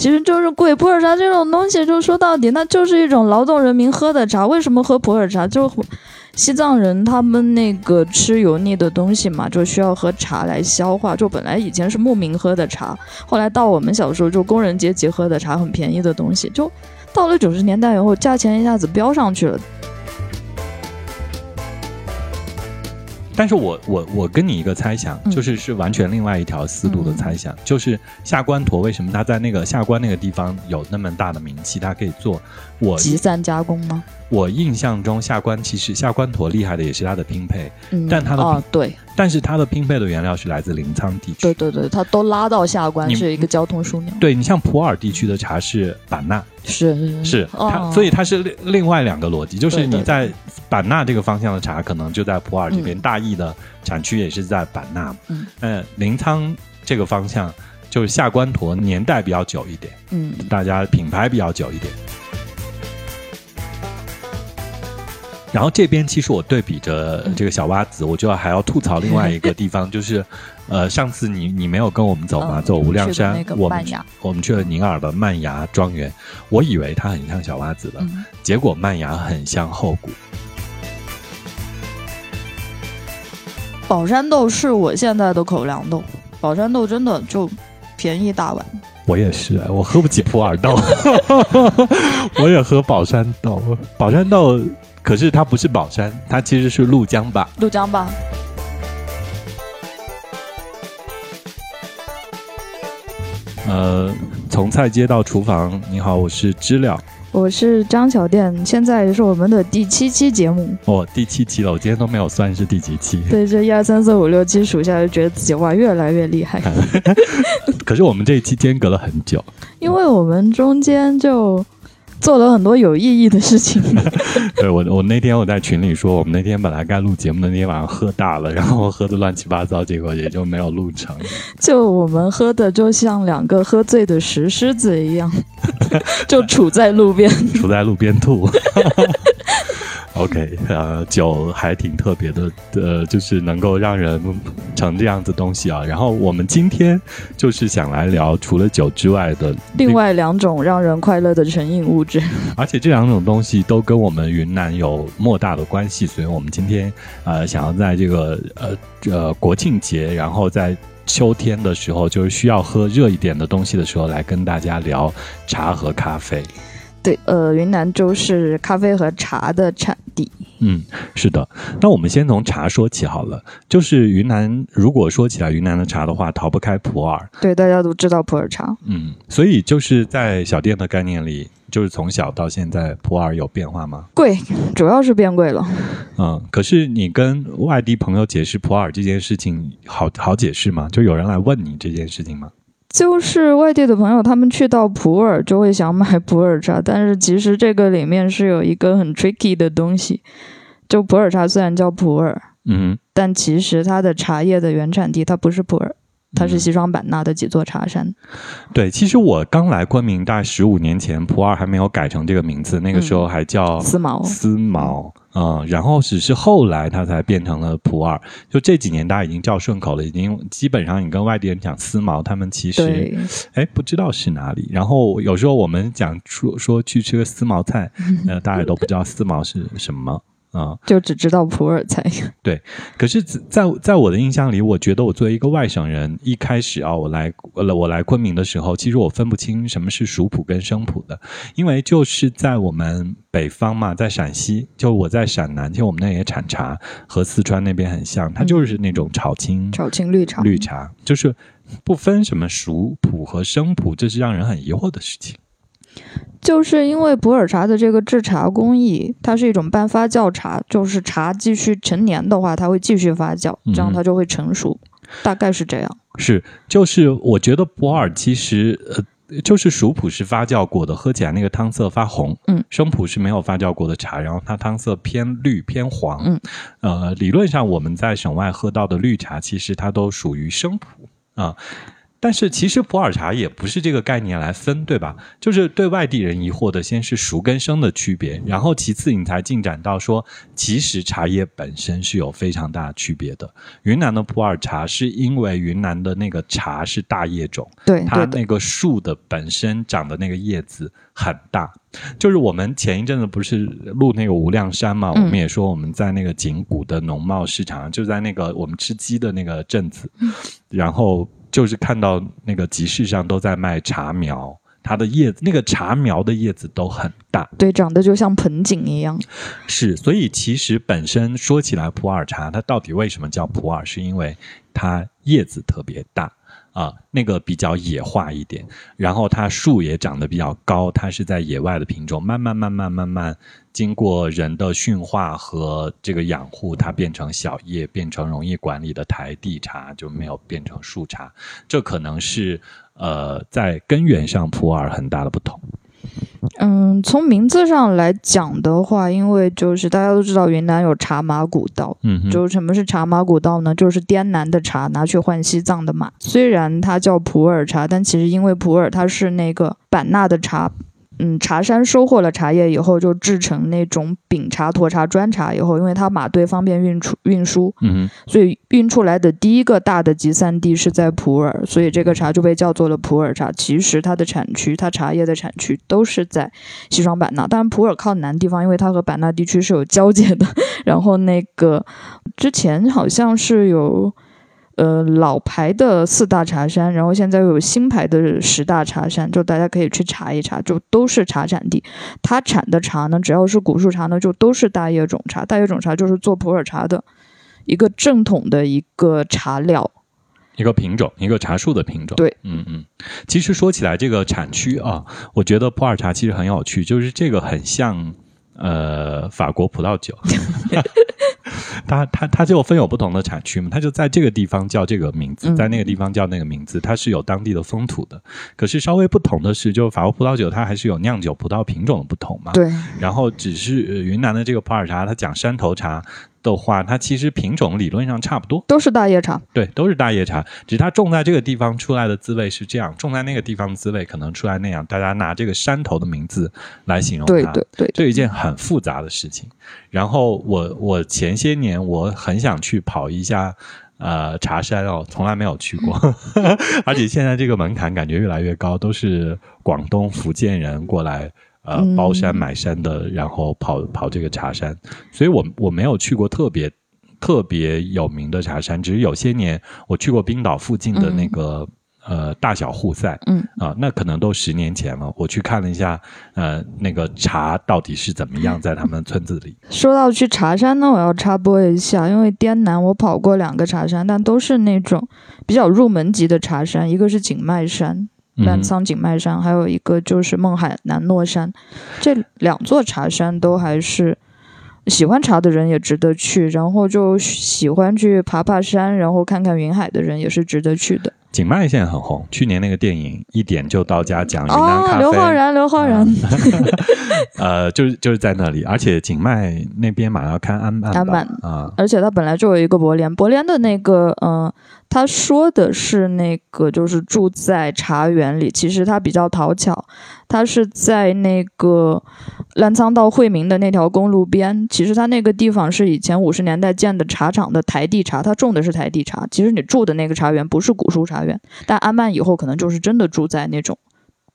其实就是贵。普洱茶这种东西，就说到底，那就是一种劳动人民喝的茶。为什么喝普洱茶？就西藏人他们那个吃油腻的东西嘛，就需要喝茶来消化。就本来以前是牧民喝的茶，后来到我们小时候就工人阶级喝的茶，很便宜的东西。就到了九十年代以后，价钱一下子飙上去了。但是我我我跟你一个猜想，就是是完全另外一条思路的猜想，就是下关沱为什么它在那个下关那个地方有那么大的名气，它可以做我集散加工吗？我印象中下关其实下关沱厉害的也是它的拼配，但它的哦对，但是它的拼配的原料是来自临沧地区，对对对，它都拉到下关是一个交通枢纽。对你像普洱地区的茶是版纳，是是它，所以它是另另外两个逻辑，就是你在版纳这个方向的茶可能就在普洱这边，大邑的产区也是在版纳，嗯，临沧这个方向就是下关沱年代比较久一点，嗯，大家品牌比较久一点。然后这边其实我对比着这个小蛙子，我就还要吐槽另外一个地方，就是，呃，上次你你没有跟我们走吗？走无量山，我们我们去了宁洱的曼崖庄园，我以为它很像小蛙子的，结果曼芽很像后谷。宝山豆是我现在的口粮豆，宝山豆真的就便宜大碗。我也是，我喝不起普洱豆，我也喝宝山豆，宝山豆。可是它不是宝山，它其实是鹭江吧？鹭江吧。呃，从菜街到厨房，你好，我是知了，我是张小店，现在是我们的第七期节目。哦，第七期了，我今天都没有算是第几期。对，这一二三四五六七数下来，就觉得自己哇越来越厉害。可是我们这一期间隔了很久，因为我们中间就。做了很多有意义的事情。对我，我那天我在群里说，我们那天本来该录节目的那天晚上喝大了，然后喝的乱七八糟，结果也就没有录成。就我们喝的就像两个喝醉的石狮子一样，就杵在路边，杵在路边吐。OK，呃，酒还挺特别的，呃，就是能够让人成这样子东西啊。然后我们今天就是想来聊除了酒之外的另外两种让人快乐的成瘾物质，而且这两种东西都跟我们云南有莫大的关系，所以我们今天呃想要在这个呃呃国庆节，然后在秋天的时候，就是需要喝热一点的东西的时候，来跟大家聊茶和咖啡。对，呃，云南州是咖啡和茶的产地。嗯，是的。那我们先从茶说起好了。就是云南，如果说起来云南的茶的话，逃不开普洱。对，大家都知道普洱茶。嗯，所以就是在小店的概念里，就是从小到现在，普洱有变化吗？贵，主要是变贵了。嗯，可是你跟外地朋友解释普洱这件事情，好好解释吗？就有人来问你这件事情吗？就是外地的朋友，他们去到普洱就会想买普洱茶，但是其实这个里面是有一个很 tricky 的东西。就普洱茶虽然叫普洱，嗯，但其实它的茶叶的原产地它不是普洱，它是西双版纳的几座茶山。对，其实我刚来昆明大概十五年前，普洱还没有改成这个名字，那个时候还叫思茅。思茅。嗯，然后只是后来它才变成了普洱，就这几年大家已经叫顺口了，已经基本上你跟外地人讲思茅，他们其实哎不知道是哪里。然后有时候我们讲说说去吃个思茅菜，呃，大家都不知道思茅是什么。啊，就只知道普洱菜。对，可是，在在我的印象里，我觉得我作为一个外省人，一开始啊，我来我来昆明的时候，其实我分不清什么是熟普跟生普的，因为就是在我们北方嘛，在陕西，就我在陕南，其实我们那也产茶，和四川那边很像，它就是那种炒青炒青绿茶，绿茶就是不分什么熟普和生普，这是让人很疑惑的事情。就是因为普洱茶的这个制茶工艺，它是一种半发酵茶，就是茶继续陈年的话，它会继续发酵，这样它就会成熟，大概是这样。是，就是我觉得普洱其实呃，就是熟普是发酵过的，喝起来那个汤色发红，嗯，生普是没有发酵过的茶，然后它汤色偏绿偏黄，嗯，呃，理论上我们在省外喝到的绿茶，其实它都属于生普啊。但是其实普洱茶也不是这个概念来分，对吧？就是对外地人疑惑的，先是熟跟生的区别，然后其次你才进展到说，其实茶叶本身是有非常大区别的。云南的普洱茶是因为云南的那个茶是大叶种，对它那个树的本身长的那个叶子很大。就是我们前一阵子不是录那个无量山嘛，嗯我们也说我们在那个景谷的农贸市场，就在那个我们吃鸡的那个镇子，然后就是看到那个集市上都在卖茶苗，它的叶子那个茶苗的叶子都很大，对，长得就像盆景一样。是，所以其实本身说起来，普洱茶它到底为什么叫普洱，是因为它叶子特别大啊、那个比较野化一点，然后它树也长得比较高，它是在野外的品种，慢慢慢慢慢慢经过人的驯化和这个养护，它变成小叶，变成容易管理的台地茶，就没有变成树茶，这可能是呃在根源上普洱很大的不同。嗯，从名字上来讲的话，因为就是大家都知道云南有茶马古道，嗯，就是什么是茶马古道呢？就是滇南的茶拿去换西藏的马。虽然它叫普洱茶，但其实因为普洱它是那个版纳的茶，嗯，茶山收获了茶叶以后，就制成那种饼茶、沱茶、砖茶以后，因为它马队方便运出运输，嗯。所以运出来的第一个大的集散地是在普洱，所以这个茶就被叫做了普洱茶。其实它的产区，它茶叶的产区都是在西双版纳，当然普洱靠南地方，因为它和版纳地区是有交界的。然后那个之前好像是有。呃，老牌的四大茶山，然后现在又有新牌的十大茶山，就大家可以去查一查，就都是茶产地。它产的茶呢，只要是古树茶呢，就都是大叶种茶。大叶种茶就是做普洱茶的一个正统的一个茶料。一个品种，一个茶树的品种。对，嗯嗯。其实说起来，这个产区啊，我觉得普洱茶其实很有趣，就是这个 很像呃法国葡萄酒。它它它就分有不同的产区嘛，它就在这个地方叫这个名字，嗯在那个地方叫那个名字，它是有当地的风土的。可是稍微不同的是，就法国葡萄酒它还是有酿酒葡萄品种的不同嘛。对，然后只是、呃云南的这个普洱茶，它讲山头茶的话，它其实品种理论上差不多。都是大叶茶。对，都是大叶茶，只是它种在这个地方出来的滋味是这样，种在那个地方的滋味可能出来那样。大家拿这个山头的名字来形容它，对对对，这一件很复杂的事情。然后我我前些年我很想去跑一下。呃，茶山哦，从来没有去过，而且现在这个门槛感觉越来越高，都是广东、福建人过来呃嗯。包山买山的，然后跑跑这个茶山，所以我我没有去过特别特别有名的茶山，只是有些年我去过冰岛附近的那个、呃大小户赛，嗯。啊、那可能都十年前了。我去看了一下，呃，那个茶到底是怎么样 在他们村子里。说到去茶山呢，我要插播一下，因为滇南我跑过两个茶山，但都是那种比较入门级的茶山，一个是景迈山，澜嗯沧景迈山，还有一个就是勐海南糯山，这两座茶山都还是喜欢茶的人也值得去，然后就喜欢去爬爬山，然后看看云海的人也是值得去的。景迈现在很红，去年那个电影一点就到家讲云南咖哦，刘昊然，刘昊然，呃，就是就是在那里，而且景迈那边马上要看安曼安曼啊，而且它本来就有一个博联，博联的那个，嗯、他说的是那个就是住在茶园里，其实他比较讨巧，他是在那个澜沧到惠民的那条公路边，其实他那个地方是以前五十年代建的茶厂的台地茶，他种的是台地茶，其实你住的那个茶园不是古树茶园，但安曼以后可能就是真的住在那种。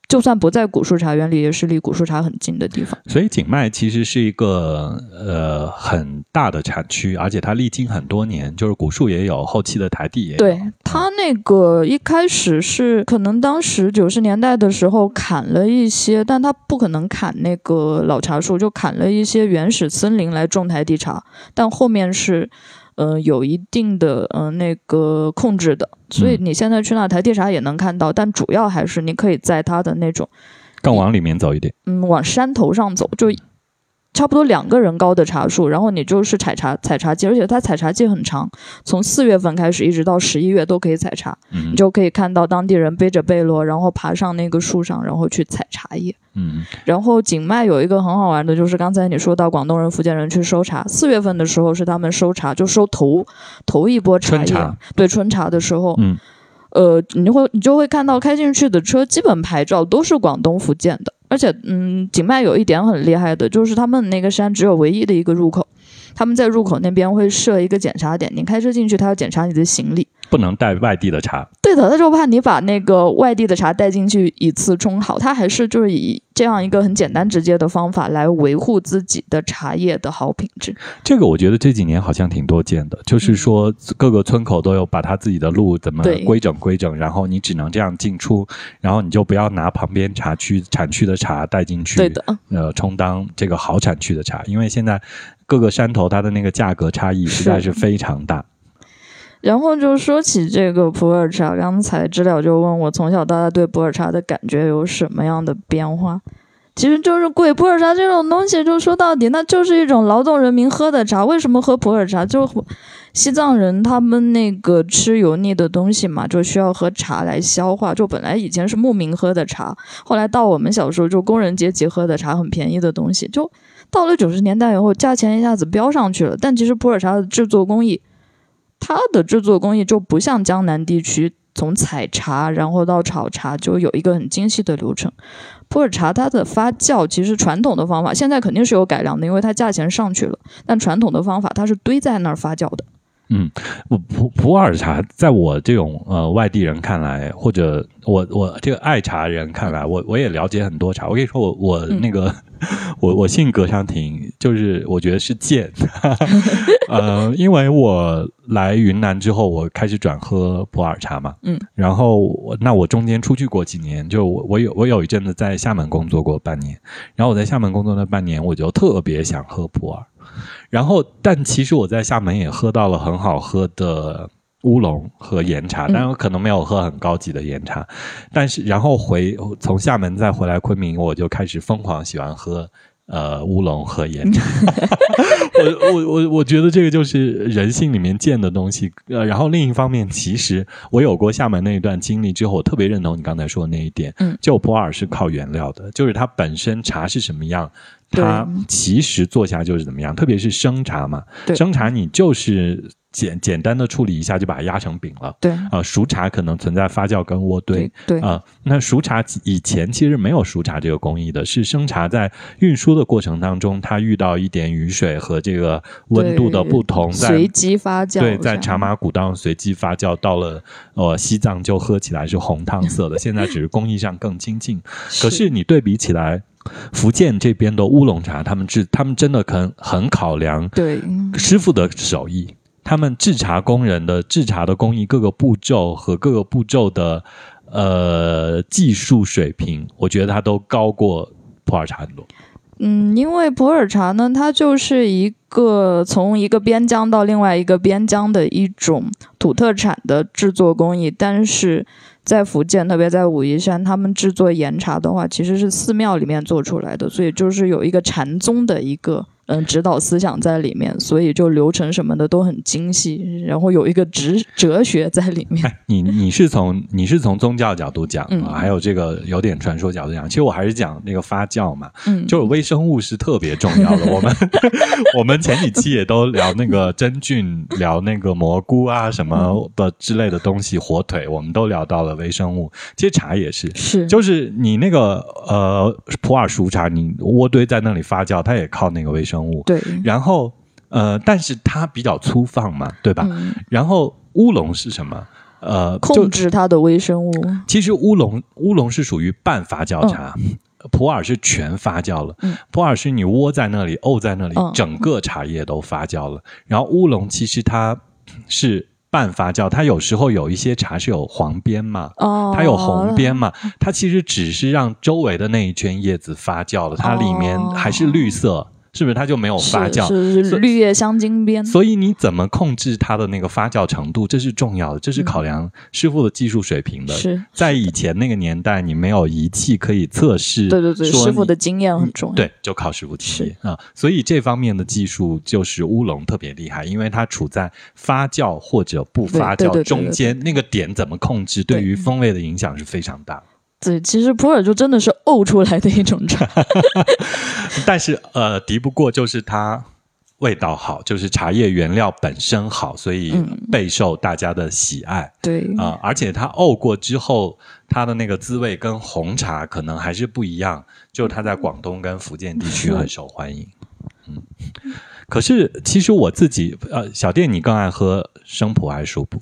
就算不在古树茶园里，也是离古树茶很近的地方。所以景迈其实是一个呃很大的产区，而且它历经很多年，就是古树也有，后期的台地也有。对它那个一开始是可能当时九十年代的时候砍了一些，但它不可能砍那个老茶树，就砍了一些原始森林来种台地茶，但后面是。呃，有一定的呃那个控制的，所以你现在去那台地啥也能看到，但主要还是你可以在它的那种更往里面走一点。嗯往山头上走，就差不多两个人高的茶树，然后你就是采茶采茶季，而且它采茶季很长，从四月份开始一直到十一月都可以采茶。嗯。你就可以看到当地人背着背篓，然后爬上那个树上，然后去采茶叶。嗯。然后景迈有一个很好玩的，就是刚才你说到广东人、福建人去收茶，四月份的时候是他们收茶，就收头头一波茶叶，春茶。对春茶的时候，嗯。呃，你会你就会看到开进去的车基本牌照都是广东、福建的，而且嗯，景迈有一点很厉害的，就是他们那个山只有唯一的一个入口，他们在入口那边会设一个检查点，你开车进去，他要检查你的行李。不能带外地的茶。对的，他就怕你把那个外地的茶带进去以次充好，他还是就是以这样一个很简单直接的方法来维护自己的茶叶的好品质。这个我觉得这几年好像挺多见的，就是说各个村口都有把他自己的路怎么规整规整，然后你只能这样进出，然后你就不要拿旁边茶区产区的茶带进去，对的，呃，充当这个好产区的茶，因为现在各个山头它的那个价格差异实在是非常大。然后就说起这个普洱茶，刚才知了就问我从小到大对普洱茶的感觉有什么样的变化。其实就是贵，普洱茶这种东西，就说到底，那就是一种劳动人民喝的茶。为什么喝普洱茶？就西藏人他们那个吃油腻的东西嘛，就需要喝茶来消化。就本来以前是牧民喝的茶，后来到我们小时候就工人阶级喝的茶，很便宜的东西。就到了九十年代以后，价钱一下子飙上去了。但其实普洱茶的制作工艺，它的制作工艺就不像江南地区从采茶然后到炒茶就有一个很精细的流程。普洱茶它的发酵其实传统的方法，现在肯定是有改良的，因为它价钱上去了。但传统的方法它是堆在那儿发酵的。嗯，我普普洱茶，在我这种呃外地人看来，或者我我这个爱茶人看来，我我也了解很多茶。我跟你说，我我嗯那个、我我性格上挺，就是我觉得是贱，呃，因为我来云南之后，我开始转喝普洱茶嘛，嗯，然后我那我中间出去过几年，就我我有我有一阵子在厦门工作过半年，然后我在厦门工作那半年，我就特别想喝普洱。然后，但其实我在厦门也喝到了很好喝的乌龙和岩茶，嗯但我可能没有喝很高级的岩茶。但是，然后回从厦门再回来昆明，我就开始疯狂喜欢喝呃乌龙和岩茶。我我我我觉得这个就是人性里面见的东西。呃，然后另一方面，其实我有过厦门那一段经历之后，我特别认同你刚才说的那一点。嗯就普洱是靠原料的，就是它本身茶是什么样。它其实做起来就是怎么样，特别是生茶嘛，对。生茶你就是简简单的处理一下就把它压成饼了。对。啊、熟茶可能存在发酵跟渥堆。对对。啊、那熟茶以前其实没有熟茶这个工艺的，是生茶在运输的过程当中，它遇到一点雨水和这个温度的不同，在随机发酵，对，在茶马古道随机发酵，到了呃西藏就喝起来是红汤色的，现在只是工艺上更精进。可是你对比起来，福建这边的乌龙茶，他们制他们真的很很考量对师傅的手艺，他们制茶工人的制茶的工艺各个步骤和各个步骤的呃技术水平，我觉得它都高过普洱茶很多。嗯，因为普洱茶呢，它就是一个从一个边疆到另外一个边疆的一种土特产的制作工艺，但是在福建，特别在武夷山，他们制作岩茶的话，其实是寺庙里面做出来的，所以就是有一个禅宗的一个嗯指导思想在里面，所以就流程什么的都很精细，然后有一个哲哲学在里面。哎，你你是从你是从宗教角度讲嗯啊，还有这个有点传说角度讲，其实我还是讲那个发酵嘛，嗯，就是微生物是特别重要的。我们 我们前几期也都聊那个真菌，聊那个蘑菇啊什么的之类的东西，火腿我们都聊到了微生物。其实茶也是，是就是你那个呃普洱熟茶，你窝堆在那里发酵，它也靠那个微生物。对，然后呃，但是它比较粗放嘛，对吧？嗯，然后乌龙是什么？呃，控制它的微生物。其实乌龙乌龙是属于半发酵茶，普洱是全发酵了。嗯普洱是你窝在那里，沤在那里，嗯整个茶叶都发酵了。然后乌龙其实它是半发酵，它有时候有一些茶是有黄边嘛。哦，它有红边嘛？它其实只是让周围的那一圈叶子发酵了，它里面哦还是绿色，是不是？它就没有发酵。是是是绿叶香精边。所以你怎么控制它的那个发酵程度，这是重要的，这是考量师傅的技术水平的。是在以前那个年代，你没有仪器可以测试，对对对，说师傅的经验很重要。对，就靠师傅经验啊、所以这方面的技术就是乌龙特别厉害，因为它处在发酵或者不发酵中间，那个点怎么控制，对对于风味的影响是非常大的。对，其实普洱就真的是沤出来的一种茶。但是呃，敌不过就是它味道好，就是茶叶原料本身好，所以嗯备受大家的喜爱对啊、而且它沤过之后，它的那个滋味跟红茶可能还是不一样，就它在广东跟福建地区很受 欢迎。嗯，可是其实我自己呃，小店你更爱喝生普还是熟普？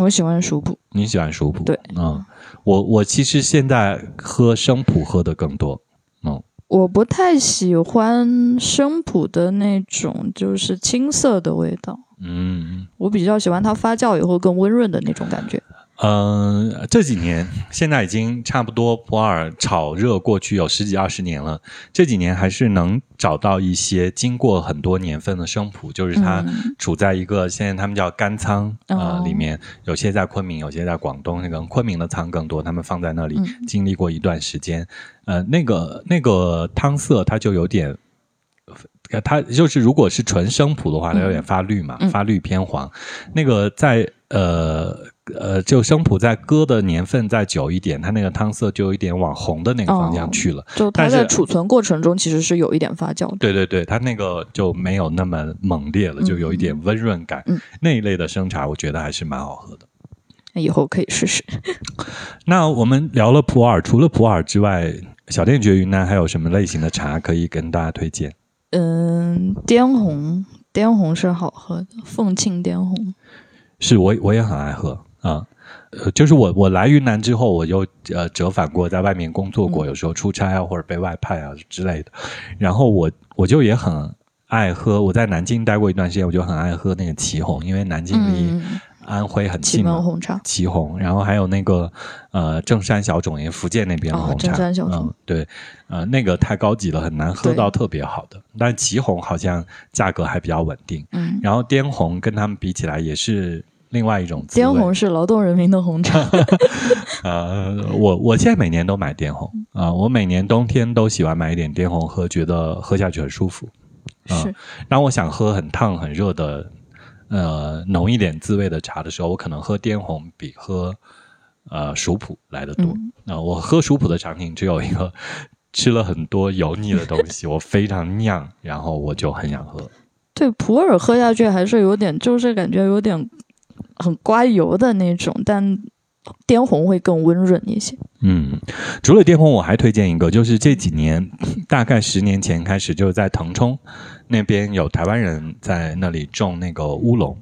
我喜欢熟普，你喜欢熟普？对，嗯，我我其实现在喝生普喝的更多。嗯，我不太喜欢生普的那种就是青涩的味道，嗯我比较喜欢它发酵以后更温润的那种感觉。嗯、呃，这几年现在已经差不多普洱炒热过去有十几二十年了，这几年还是能找到一些经过很多年份的生普，就是它嗯。处在一个现在他们叫干仓呃哦。里面，有些在昆明，有些在广东，那个昆明的仓更多，他们放在那里嗯。经历过一段时间，呃，那个那个汤色它就有点。呃它就是，如果是纯生普的话，它有点发绿嘛，嗯。发绿偏黄。那个在呃呃，就生普在搁的年份再久一点，它那个汤色就有一点往红的那个方向去了。就它在储存过程中其实是有一点发酵的。对对对，它那个就没有那么猛烈了，就有一点温润感。嗯那一类的生茶，我觉得还是蛮好喝的。那以后可以试试。那我们聊了普洱，除了普洱之外，小店觉云南还有什么类型的茶可以跟大家推荐？嗯，滇红，滇红是好喝的，凤庆滇红。是我我也很爱喝啊。呃，就是我我来云南之后，我又呃折返过，在外面工作过，嗯有时候出差啊或者被外派啊之类的。然后我我就也很爱喝，我在南京待过一段时间，我就很爱喝那个祁红，因为南京离嗯，安徽很近嘛。门红茶。祁红，然后还有那个呃正山小种，也福建那边的哦红茶，正山小种嗯，对，呃，那个太高级了，很难喝到特别好的。但祁红好像价格还比较稳定，嗯，然后滇红跟他们比起来也是另外一种滋味。滇红是劳动人民的红茶。呃，我我现在每年都买滇红啊、我每年冬天都喜欢买一点滇红喝，觉得喝下去很舒服。啊是，当我想喝很烫很热的呃浓一点滋味的茶的时候，我可能喝滇红比喝呃熟普来的多。啊、嗯我喝熟普的场景只有一个，吃了很多油腻的东西，我非常酿，然后我就很想喝。对，普洱喝下去还是有点，就是感觉有点很刮油的那种，但滇红会更温润一些。嗯，除了滇红，我还推荐一个，就是这几年，大概十年前开始，就是在腾冲那边有台湾人在那里种那个乌龙，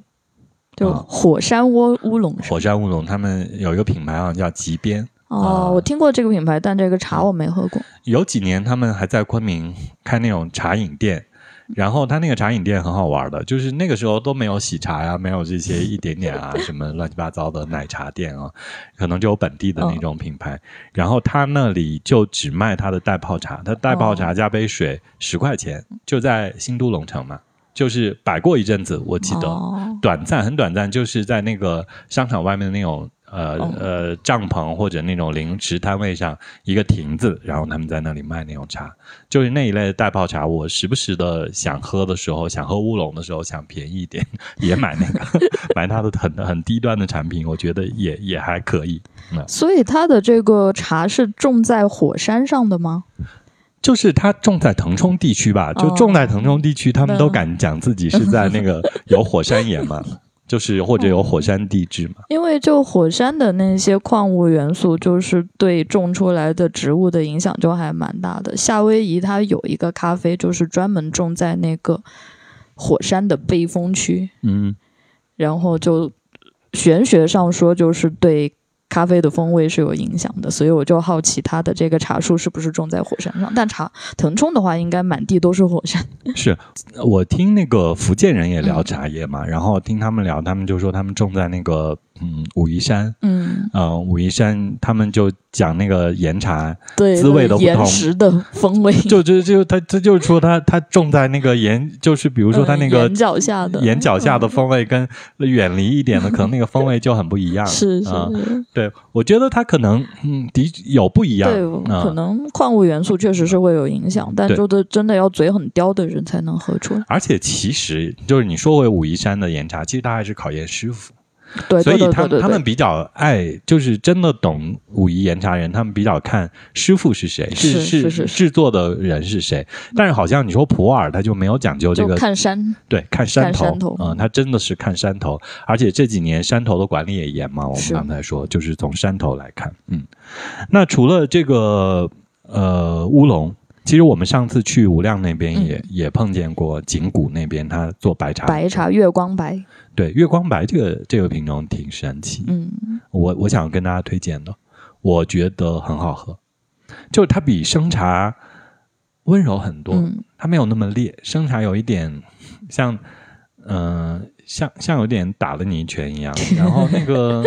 就啊火山窝乌龙是火山乌龙，他们有一个品牌好像叫极边。啊哦，我听过这个品牌，但这个茶我没喝过。有几年他们还在昆明开那种茶饮店，然后他那个茶饮店很好玩的，就是那个时候都没有喜茶呀，没有这些一点点啊 什么乱七八糟的奶茶店啊，可能就有本地的那种品牌。然后他那里就只卖他的袋泡茶，他袋泡茶加杯水十块钱，就在新都龙城嘛，就是摆过一阵子，我记得。哦短暂很短暂，就是在那个商场外面的那种呃、哦呃帐篷或者那种零食摊位上一个亭子，然后他们在那里卖那种茶，就是那一类的袋泡茶。我时不时的想喝的时候，想喝乌龙的时候，想便宜一点，也买那个 买它的很很低端的产品，我觉得也也还可以。所以它的这个茶是种在火山上的吗？就是它种在腾冲地区吧，就种在腾冲地区，他们都敢讲自己是在那个有火山岩嘛，就是或者有火山地质嘛。因为就火山的那些矿物元素，就是对种出来的植物的影响就还蛮大的。夏威夷它有一个咖啡，就是专门种在那个火山的背风区，嗯。然后就玄学上说，就是对咖啡的风味是有影响的，所以我就好奇它的这个茶树是不是种在火山上。但茶腾冲的话，应该满地都是火山。是我听那个福建人也聊茶叶嘛，然后听他们聊，他们就说他们种在那个嗯武夷山，嗯，呃武夷山他们就讲那个岩茶，对，滋味的不同。岩石的风味，就 就就他他就是说他他种在那个岩，就是比如说他那个嗯眼角下的。眼脚下的风味跟远离一点的，可能那个风味就很不一样。是是对，我觉得他可能嗯的有不一样，对，啊可能矿物元素确实是会有影响，但就是真的要嘴很刁的人才能喝出来。而且其实就是你说回武夷山的岩茶，其实它还是考验师傅。对，所以他他们比较爱，就是真的懂武夷岩茶人，他们比较看师傅是谁，是是是是制作的人是谁。但是好像你说普洱，他就没有讲究这个，看山，对，看山头。嗯，他真的是看山头，而且这几年山头的管理也严嘛，我们刚才说就是从山头来看，嗯，那除了这个呃乌龙。其实我们上次去无量那边也、也碰见过景谷那边，他做白茶，嗯白茶月光白，对月光白这个这个品种挺神奇，嗯，我我想跟大家推荐的，我觉得很好喝，就是它比生茶温柔很多，嗯。它没有那么烈，生茶有一点像，嗯、像像有点打了你一拳一样，然后那个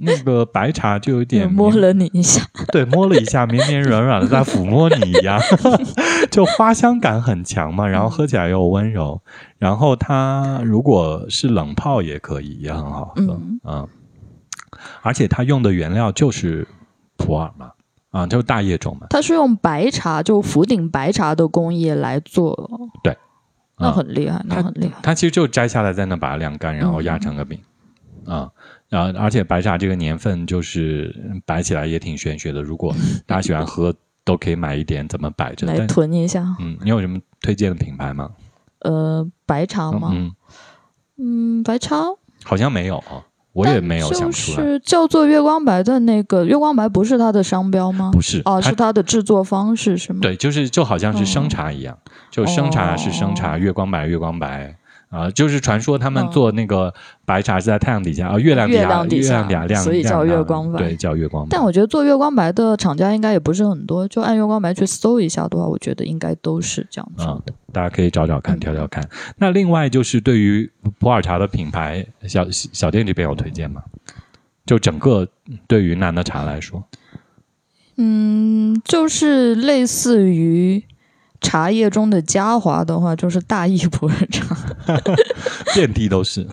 那个白茶就有点摸了你一下，对，摸了一下，绵绵软软的，在抚摸你一样，就花香感很强嘛，然后喝起来又温柔，然后它如果是冷泡也可以，也很好喝，嗯。嗯。而且它用的原料就是普洱嘛，啊，就是大叶种嘛，它是用白茶，就福鼎白茶的工艺来做，对，那啊很厉害，那很厉害，它其实就摘下来，在那把它晾干，然后压。成个饼，啊。然后，而且白茶这个年份就是摆起来也挺玄学的。如果大家喜欢喝，都可以买一点，怎么摆着？来囤一下。嗯，你有什么推荐的品牌吗？呃，白茶吗？嗯，嗯，白茶好像没有哦，我也没有想出来。就是叫做月光白的那个月光白，不是它的商标吗？不是哦，是它的制作方式是吗？对，就是就好像是生茶一样，就生茶是生茶，哦月光白月光白啊、就是传说他们嗯做那个白茶是在太阳底下啊、月亮底下，月亮底下亮亮，所以叫月光白对，叫月光白。但我觉得做月光白的厂家应该也不是很多，就按月光白去搜一下的话，我觉得应该都是这样做啊的。大家可以找找看，嗯挑挑看。那另外就是对于普洱茶的品牌，小小店这边有推荐吗？就整个对云南的茶来说，嗯，就是类似于茶叶中的嘉华的话，就是大益普洱茶。遍地都是，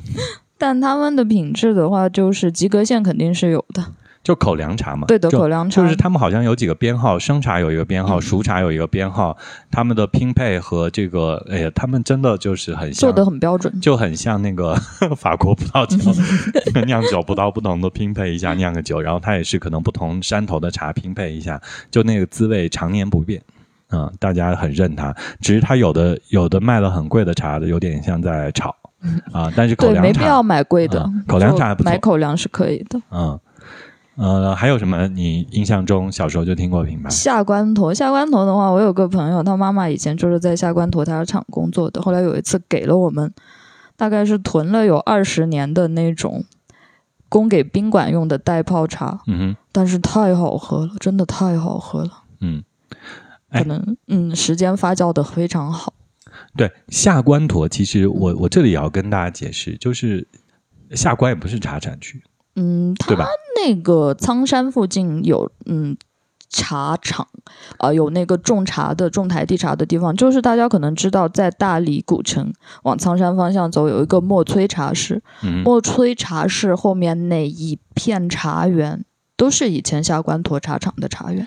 但他们的品质的话，就是及格线肯定是有的。就口粮茶嘛。对的，口粮茶就是他们好像有几个编号，生茶有一个编号，嗯熟茶有一个编号，他们的拼配和这个，哎呀，他们真的就是很像做的很标准。就很像那个 法国葡萄酒 酿酒，葡萄不同的拼配一下酿个酒，然后它也是可能不同山头的茶拼配一下，就那个滋味常年不变。嗯，大家很认它，只是它有的有的卖的很贵的茶的，有点像在炒啊、但是口，粮茶没必要买贵的，嗯口粮茶还不买口粮是可以的。嗯，呃，还有什么你印象中小时候就听过品牌？下关沱，下关沱的话，我有个朋友，他妈妈以前就是在下关沱茶厂工作的，后来有一次给了我们，大概是囤了有二十年的那种供给宾馆用的袋泡茶，嗯哼，但是太好喝了，真的太好喝了，嗯，哎可能嗯时间发酵的非常好。对，下关沱其实我嗯我这里也要跟大家解释，就是下关也不是茶产区，嗯，它对吧？那个苍山附近有嗯茶厂，啊、有那个种茶的种台地茶的地方，就是大家可能知道，在大理古城往苍山方向走，有一个墨崔茶室，墨崔茶室后面那一片茶园。都是以前下关沱茶厂的茶园，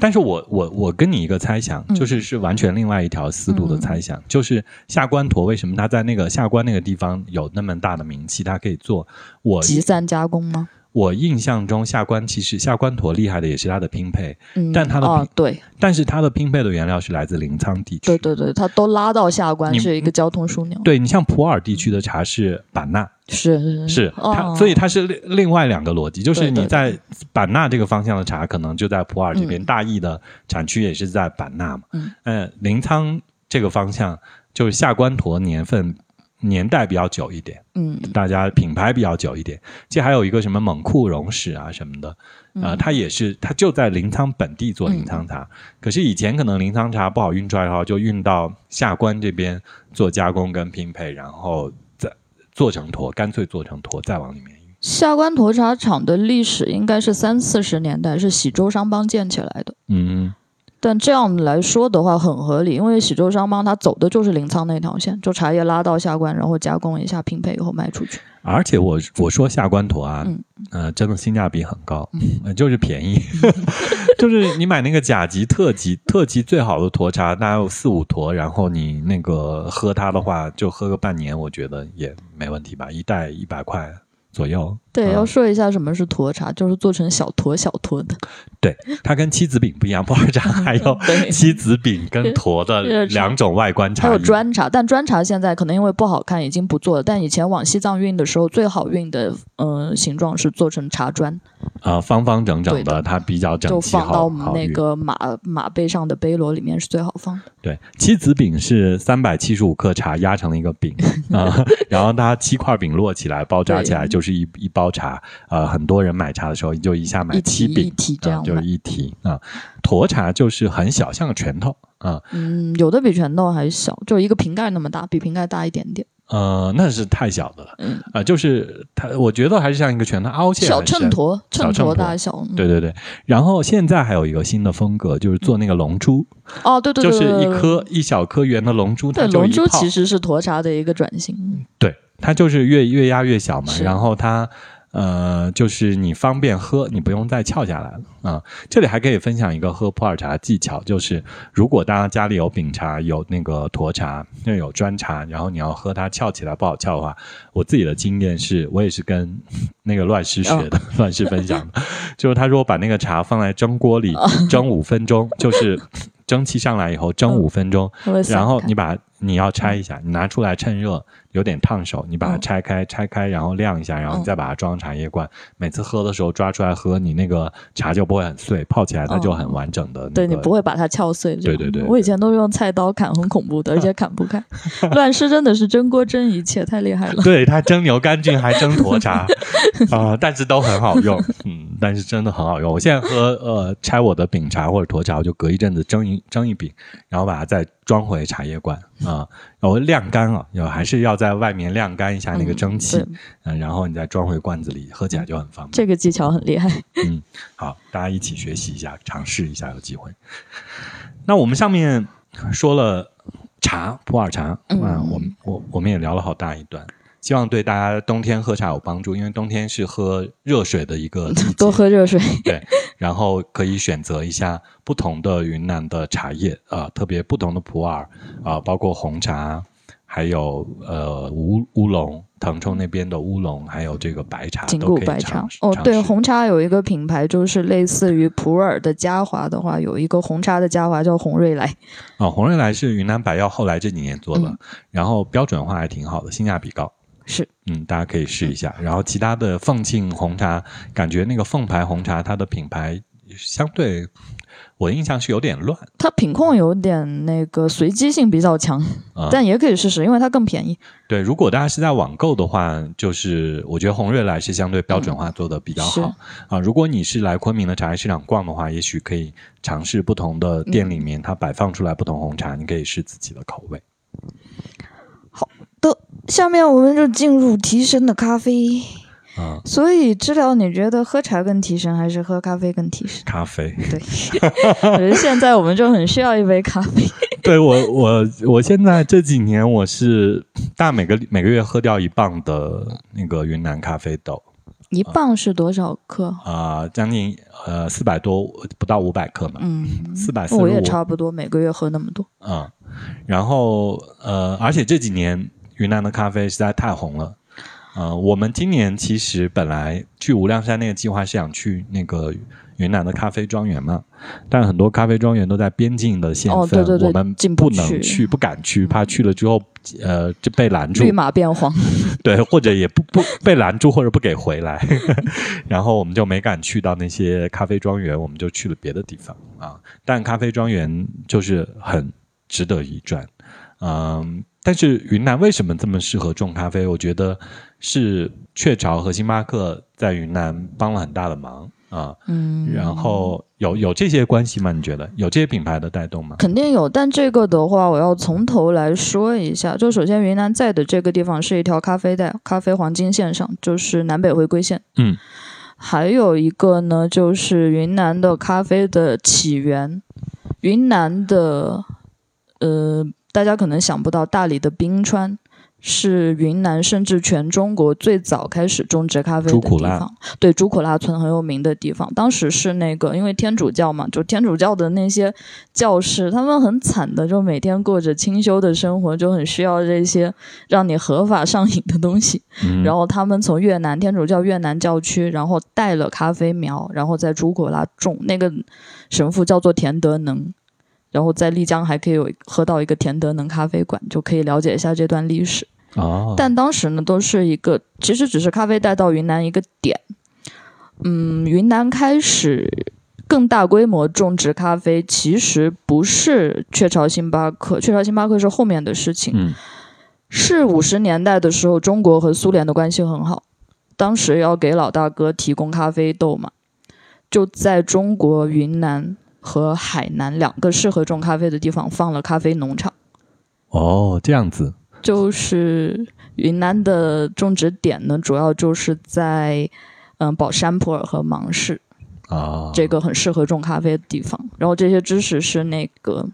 但是我我我跟你一个猜想，嗯就是是完全另外一条思路的猜想，就是下关沱为什么它在那个下关那个地方有那么大的名气，它可以做我集散加工吗？我印象中下关其实下关驼厉害的也是它的拼配，嗯，但它的哦，对。但是它的拼配的原料是来自临沧地区。对对对，它都拉到下关是一个交通枢纽，对你像普洱地区的茶是版纳，是是是。它，哦。所以它是另另外两个逻辑，就是你在版纳这个方向的茶，可能就在普洱这边，嗯。大邑的产区也是在版纳嘛。嗯，呃，临沧这个方向就是下关沱年份年代比较久一点，嗯大家品牌比较久一点。其实还有一个什么蒙库荣史啊什么的，呃，嗯它也是它就在临沧本地做临沧茶，可是以前可能临沧茶不好运出来的话，就运到下关这边做加工跟拼配，然后再做成坨，干脆做成坨再往里面运。下关沱茶厂的历史应该是三四十年代，是喜洲商帮建起来的。嗯，但这样来说的话很合理，因为喜洲商帮它走的就是临沧那条线，就茶叶拉到下关，然后加工一下，拼配以后卖出去。而且我我说下关坨啊，嗯呃，真的性价比很高，呃就是便宜，就是你买那个甲级、特级、特级最好的沱茶，大概有四五坨，然后你那个喝它的话，就喝个半年，我觉得也没问题吧，一袋一百块，左右。对，嗯要说一下什么是沱茶，就是做成小坨小坨的。对，它跟七子饼不一样，普洱茶 还有对七子饼跟沱的 两种外观差异。还有砖茶，但砖茶现在可能因为不好看已经不做了。但以前往西藏运的时候，最好运的呃形状是做成茶砖，呃，方方整整对的它比较整就齐，好放到我们那个马马背上的背篓里面是最好放的。对，七子饼是三百七十五克茶压成了一个饼啊、然后它七块饼摞起来包扎起来就是一一包茶。呃，很多人买茶的时候就一下买一七饼提一提这样就是一提啊。沱茶就是很小，像个拳头啊。嗯，有的比拳头还小，就一个瓶盖那么大，比瓶盖大一点点。呃，那是太小的了，嗯啊、就是它，我觉得还是像一个拳头，凹陷小秤砣，秤砣砣大小。嗯对对对，然后现在还有一个新的风格，就是做那个龙珠，哦，对对就对，就是一。颗一小颗圆的龙珠，它对，龙珠其实是沱茶的一个转型。对，它就是越越压越小嘛，然后它呃，就是你方便喝，你不用再撬下来了啊、这里还可以分享一个喝普洱茶的技巧，就是如果大家家里有饼茶、有那个沱茶、又有砖茶，然后你要喝它翘起来不好翘的话，我自己的经验是我也是跟那个乱师学的，乱师分享的，就是他说把那个茶放在蒸锅里蒸五分钟，就是蒸汽上来以后蒸五分钟，然后你把你要拆一下，你拿出来趁热，有点烫手，你把它嗯拆开，拆开然后晾一下，然后你嗯再把它装茶叶罐。每次喝的时候抓出来喝，你那个茶就不会很碎，泡起来它就很完整的、那个对你不会把它撬碎。对对对我以前都是用菜刀砍，很恐怖的，而且砍不开。乱世真的是蒸锅蒸一切，太厉害了。对，它蒸牛肝菌还蒸沱茶 啊、但是都很好用，嗯，但是真的很好用。我现在喝呃拆我的饼茶或者沱茶，我就隔一阵子蒸一蒸一饼，然后把它再装回茶叶罐啊，然后晾干了，要还是要在外面晾干一下那个蒸汽，对嗯，然后你再装回罐子里，喝起来就很方便。这个技巧很厉害。嗯，好，大家一起学习一下，尝试一下，有机会。那我们上面说了茶，普洱茶，嗯啊，我们我我们也聊了好大一段，希望对大家冬天喝茶有帮助，因为冬天是喝热水的一个 季节，多喝热水。对，然后可以选择一下不同的云南的茶叶啊、特别不同的普洱啊、包括红茶，还有呃乌乌龙，腾冲那边的乌龙，还有这个白茶，紧都可以固白茶哦，对，红茶有一个品牌，就是类似于普洱的嘉华的话，有一个红茶的嘉华叫红瑞来。啊、红瑞来是云南白药后来这几年做的，嗯然后标准化还挺好的，性价比高。是，嗯，大家可以试一下。然后其他的凤庆红茶，感觉那个凤牌红茶它的品牌相对我印象是有点乱它品控有点那个随机性比较强，啊。但也可以试试，因为它更便宜。对，如果大家是在网购的话，就是我觉得红瑞来是相对标准化做的比较好、是啊。如果你是来昆明的茶叶市场逛的话，也许可以尝试不同的店里面它摆放出来不同红茶，你可以试自己的口味。下面我们就进入提神的咖啡。啊、所以，知了，你觉得喝茶更提神，还是喝咖啡更提神？咖啡。对，我觉得现在我们就很需要一杯咖啡。对我，我我现在这几年我是大每个每个月喝掉一磅的那个云南咖啡豆一磅是多少克？啊、将近呃四百多不到五百克嘛，嗯，四百四我也，差不多每个月喝那么多。嗯，然后呃，而且这几年云南的咖啡实在太红了。呃，我们今年其实本来去无量山那个计划是想去那个云南的咖啡庄园嘛，但很多咖啡庄园都在边境的县份，哦对对对我们进不不能去去，不敢去，怕去了之后呃就被拦住绿，马变黄，对，或者也不不被拦住，或者不给回来，然后我们就没敢去到那些咖啡庄园，我们就去了别的地方啊。但咖啡庄园就是很值得一转，嗯。但是云南为什么这么适合种咖啡？我觉得是雀巢和星巴克在云南帮了很大的忙啊。嗯，然后有有这些关系吗？你觉得有这些品牌的带动吗？肯定有，但这个的话，我要从头来说一下。就首先，云南在的这个地方是一条咖啡带，咖啡黄金线上，就是南北回归线。嗯，还有一个呢，就是云南的咖啡的起源，云南的呃，大家可能想不到大理的冰川。是云南甚至全中国最早开始种植咖啡的地方。对，朱苦拉村很有名的地方。当时是那个因为天主教嘛，就天主教的那些教士，他们很惨的，就每天过着清修的生活，就很需要这些让你合法上瘾的东西。嗯 然后他们从越南天主教越南教区，然后带了咖啡苗，然后在朱古拉种。那个神父叫做田德能，然后在丽江还可以有喝到一个田德能咖啡馆，就可以了解一下这段历史。哦，但当时呢，都是一个其实只是咖啡带到云南一个点。嗯，云南开始更大规模种植咖啡，其实不是雀巢星巴克，雀巢星巴克是后面的事情。嗯是五十年代的时候，中国和苏联的关系很好，当时要给老大哥提供咖啡豆嘛，就在中国云南和海南两个适合种咖啡的地方放了咖啡农场。哦，这样子，就是云南的种植点呢，主要就是在嗯保山普洱和芒市啊，这个很适合种咖啡的地方。然后这些知识是那个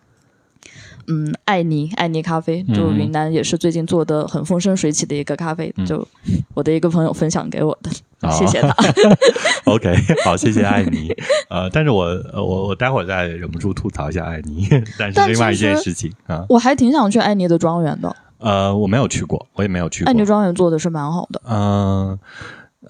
嗯艾尼艾尼咖啡，就嗯云南也是最近做的很风生水起的一个咖啡，嗯就我的一个朋友分享给我的，哦谢谢他。OK，好，谢谢艾尼。呃，但是我呃我我待会儿再忍不住吐槽一下艾尼，但是另外一件事情啊，我还挺想去艾尼的庄园的，呃，我没有去过，我也没有去过艾。尼庄园做的是蛮好的。嗯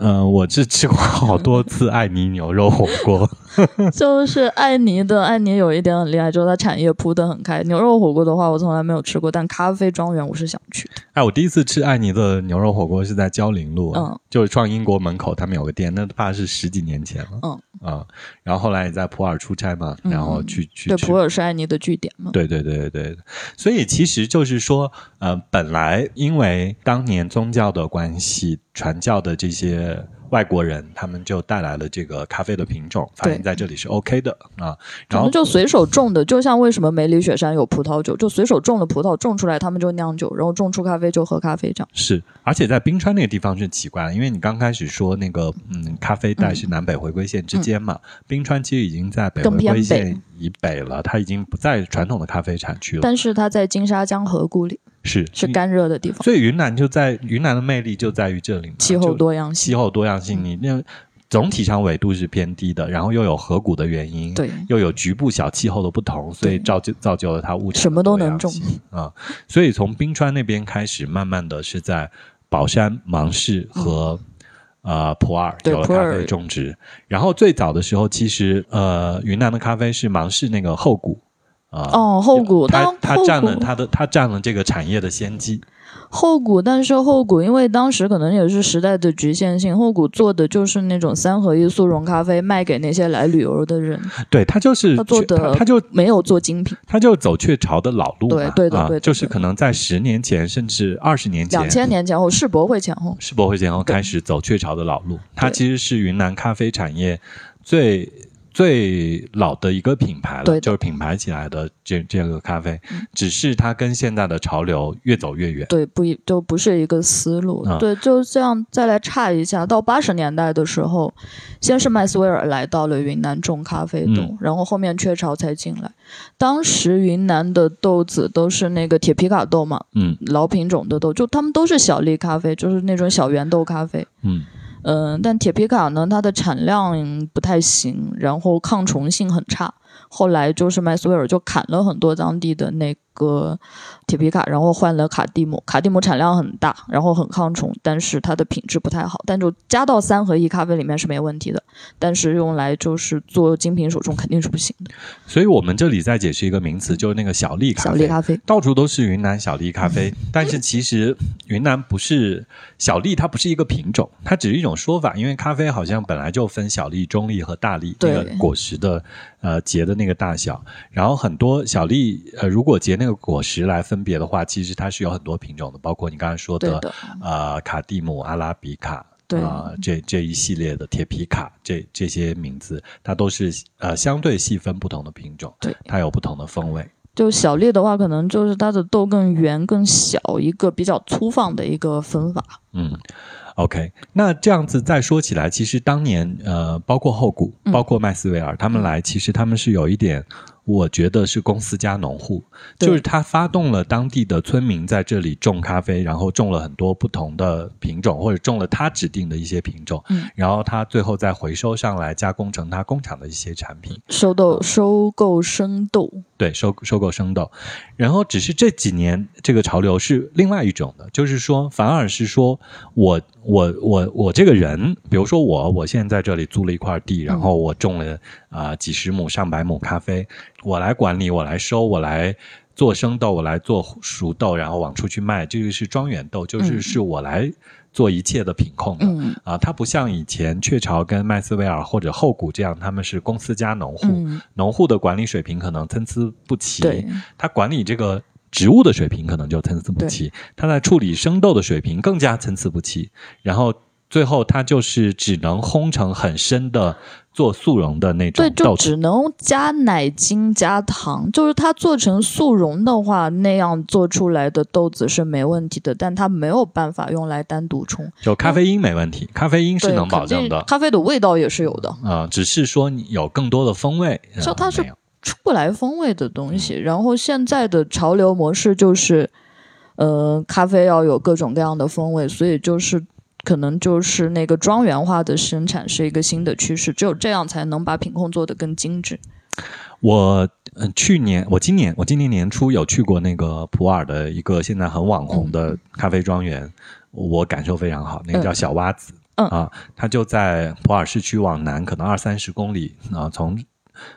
嗯、呃我是吃过好多次艾尼牛肉火锅。就是艾尼的，艾尼有一点很厉害，就是它产业铺得很开。牛肉火锅的话，我从来没有吃过，但咖啡庄园我是想去的。哎，我第一次吃艾妮的牛肉火锅是在蕉林路，嗯，就是创英国门口他们有个店，那怕是十几年前了。嗯啊，然后后来也在普洱出差嘛，嗯然后去去对，普洱是艾妮的据点嘛。对对对对对，所以其实就是说，呃，本来因为当年宗教的关系，传教的这些外国人，他们就带来了这个咖啡的品种，发现在这里是 OK 的啊。然后就随手种的，就像为什么梅里雪山有葡萄酒，就随手种了葡萄，种出来他们就酿酒，然后种出咖啡就喝咖啡这样。是，而且在冰川那个地方是奇怪的，因为你刚开始说那个嗯，咖啡带是南北回归线之间嘛，冰川其实已经在北回归线以北了，它已经不在传统的咖啡产区了。但是它在金沙江河谷里，是是干热的地方，所以云南就在云南的魅力就在于这里嘛，气候多样性。气候多样性，你那总体上纬度是偏低的，然后又有河谷的原因，对，又有局部小气候的不同，所以造就造就了它物产什么都能种啊。所以从冰川那边开始，慢慢的是在宝山、芒市和。呃，普洱有了咖啡种植，然后最早的时候，其实呃，云南的咖啡是芒市那个后谷啊，哦，后谷，它它占了它的它占了这个产业的先机，后谷，但是后谷因为当时可能也是时代的局限性，后谷做的就是那种三合一速溶咖啡，卖给那些来旅游的人，对，他就是他做的他就没有做精品。他就走雀巢的老路嘛，对对对就是可能在十年前甚至二十年前，两千年前后，世博会前后，世博会前后开始走雀巢的老路，它其实是云南咖啡产业最最老的一个品牌了，对就是品牌起来的这这个咖啡，嗯只是它跟现在的潮流越走越远。对，不一就不是一个思路。啊对，就这样再来差一下，到八十年代的时候，先是麦斯威尔来到了云南种咖啡豆，嗯然后后面雀巢才进来。当时云南的豆子都是那个铁皮卡豆嘛，嗯老品种的豆，就他们都是小粒咖啡，就是那种小圆豆咖啡。嗯嗯，但铁皮卡呢，它的产量不太行，然后抗虫性很差。后来就是麦斯威尔就砍了很多当地的那个铁皮卡，然后换了卡蒂姆。卡蒂姆产量很大，然后很抗虫，但是它的品质不太好。但就加到三合一咖啡里面是没问题的，但是用来就是做精品手冲肯定是不行的。所以我们这里再解释一个名词，就是那个小粒咖啡。小粒咖啡，到处都是云南小粒咖啡，但是其实云南不是小粒，它不是一个品种，它只是一种说法。因为咖啡好像本来就分小粒、中粒和大粒，这个果实的呃结的那个大小。然后很多小粒呃，如果结那个果实来分别的话，其实它是有很多品种的，包括你刚才说的的，呃卡蒂姆、阿拉比卡。对啊、这这一系列的铁皮卡，这这些名字，它都是呃相对细分不同的品种，对，它有不同的风味。就小粒的话，可能就是它的豆更圆更小，一个比较粗放的一个分法。嗯，OK，那这样子再说起来，其实当年呃，包括后谷，嗯。包括麦斯威尔，他们来，其实他们是有一点我觉得是公司加农户，就是他发动了当地的村民在这里种咖啡，然后种了很多不同的品种，或者种了他指定的一些品种，嗯。然后他最后再回收上来加工成他工厂的一些产品。收豆收购生豆，对，收收购生豆，然后只是这几年这个潮流是另外一种的，就是说，反而是说我我我我这个人，比如说我，我现在在这里租了一块地，然后我种了啊、呃几十亩、上百亩咖啡，我来管理，我来收，我来做生豆，我来做熟豆，然后往出去卖，这个是庄园豆，就是嗯。是我来做一切的品控的。嗯。啊，它不像以前雀巢跟麦斯威尔或者后谷这样，他们是公司加农户，嗯，农户的管理水平可能参差不齐，他管理这个植物的水平可能就参差不齐，他在处理生豆的水平更加参差不齐，然后最后它就是只能烘成很深的做速溶的那种对，就。只能加奶精加糖，就是它做成速溶的话，那样做出来的豆子是没问题的，但它没有办法用来单独冲，就咖啡因没问题，咖啡因是能保证的，咖啡的味道也是有的，啊、只是说你有更多的风味，呃就它是出不来风味的东西。然后现在的潮流模式就是，呃，咖啡要有各种各样的风味，所以就是。可能就是那个庄园化的生产是一个新的趋势，只有这样才能把品控做得更精致。我嗯去年我今年我今年年初有去过那个普洱的一个现在很网红的咖啡庄园，我感受非常好，那个叫小洼子，嗯啊，它就在普洱市区往南，可能二三十公里啊，从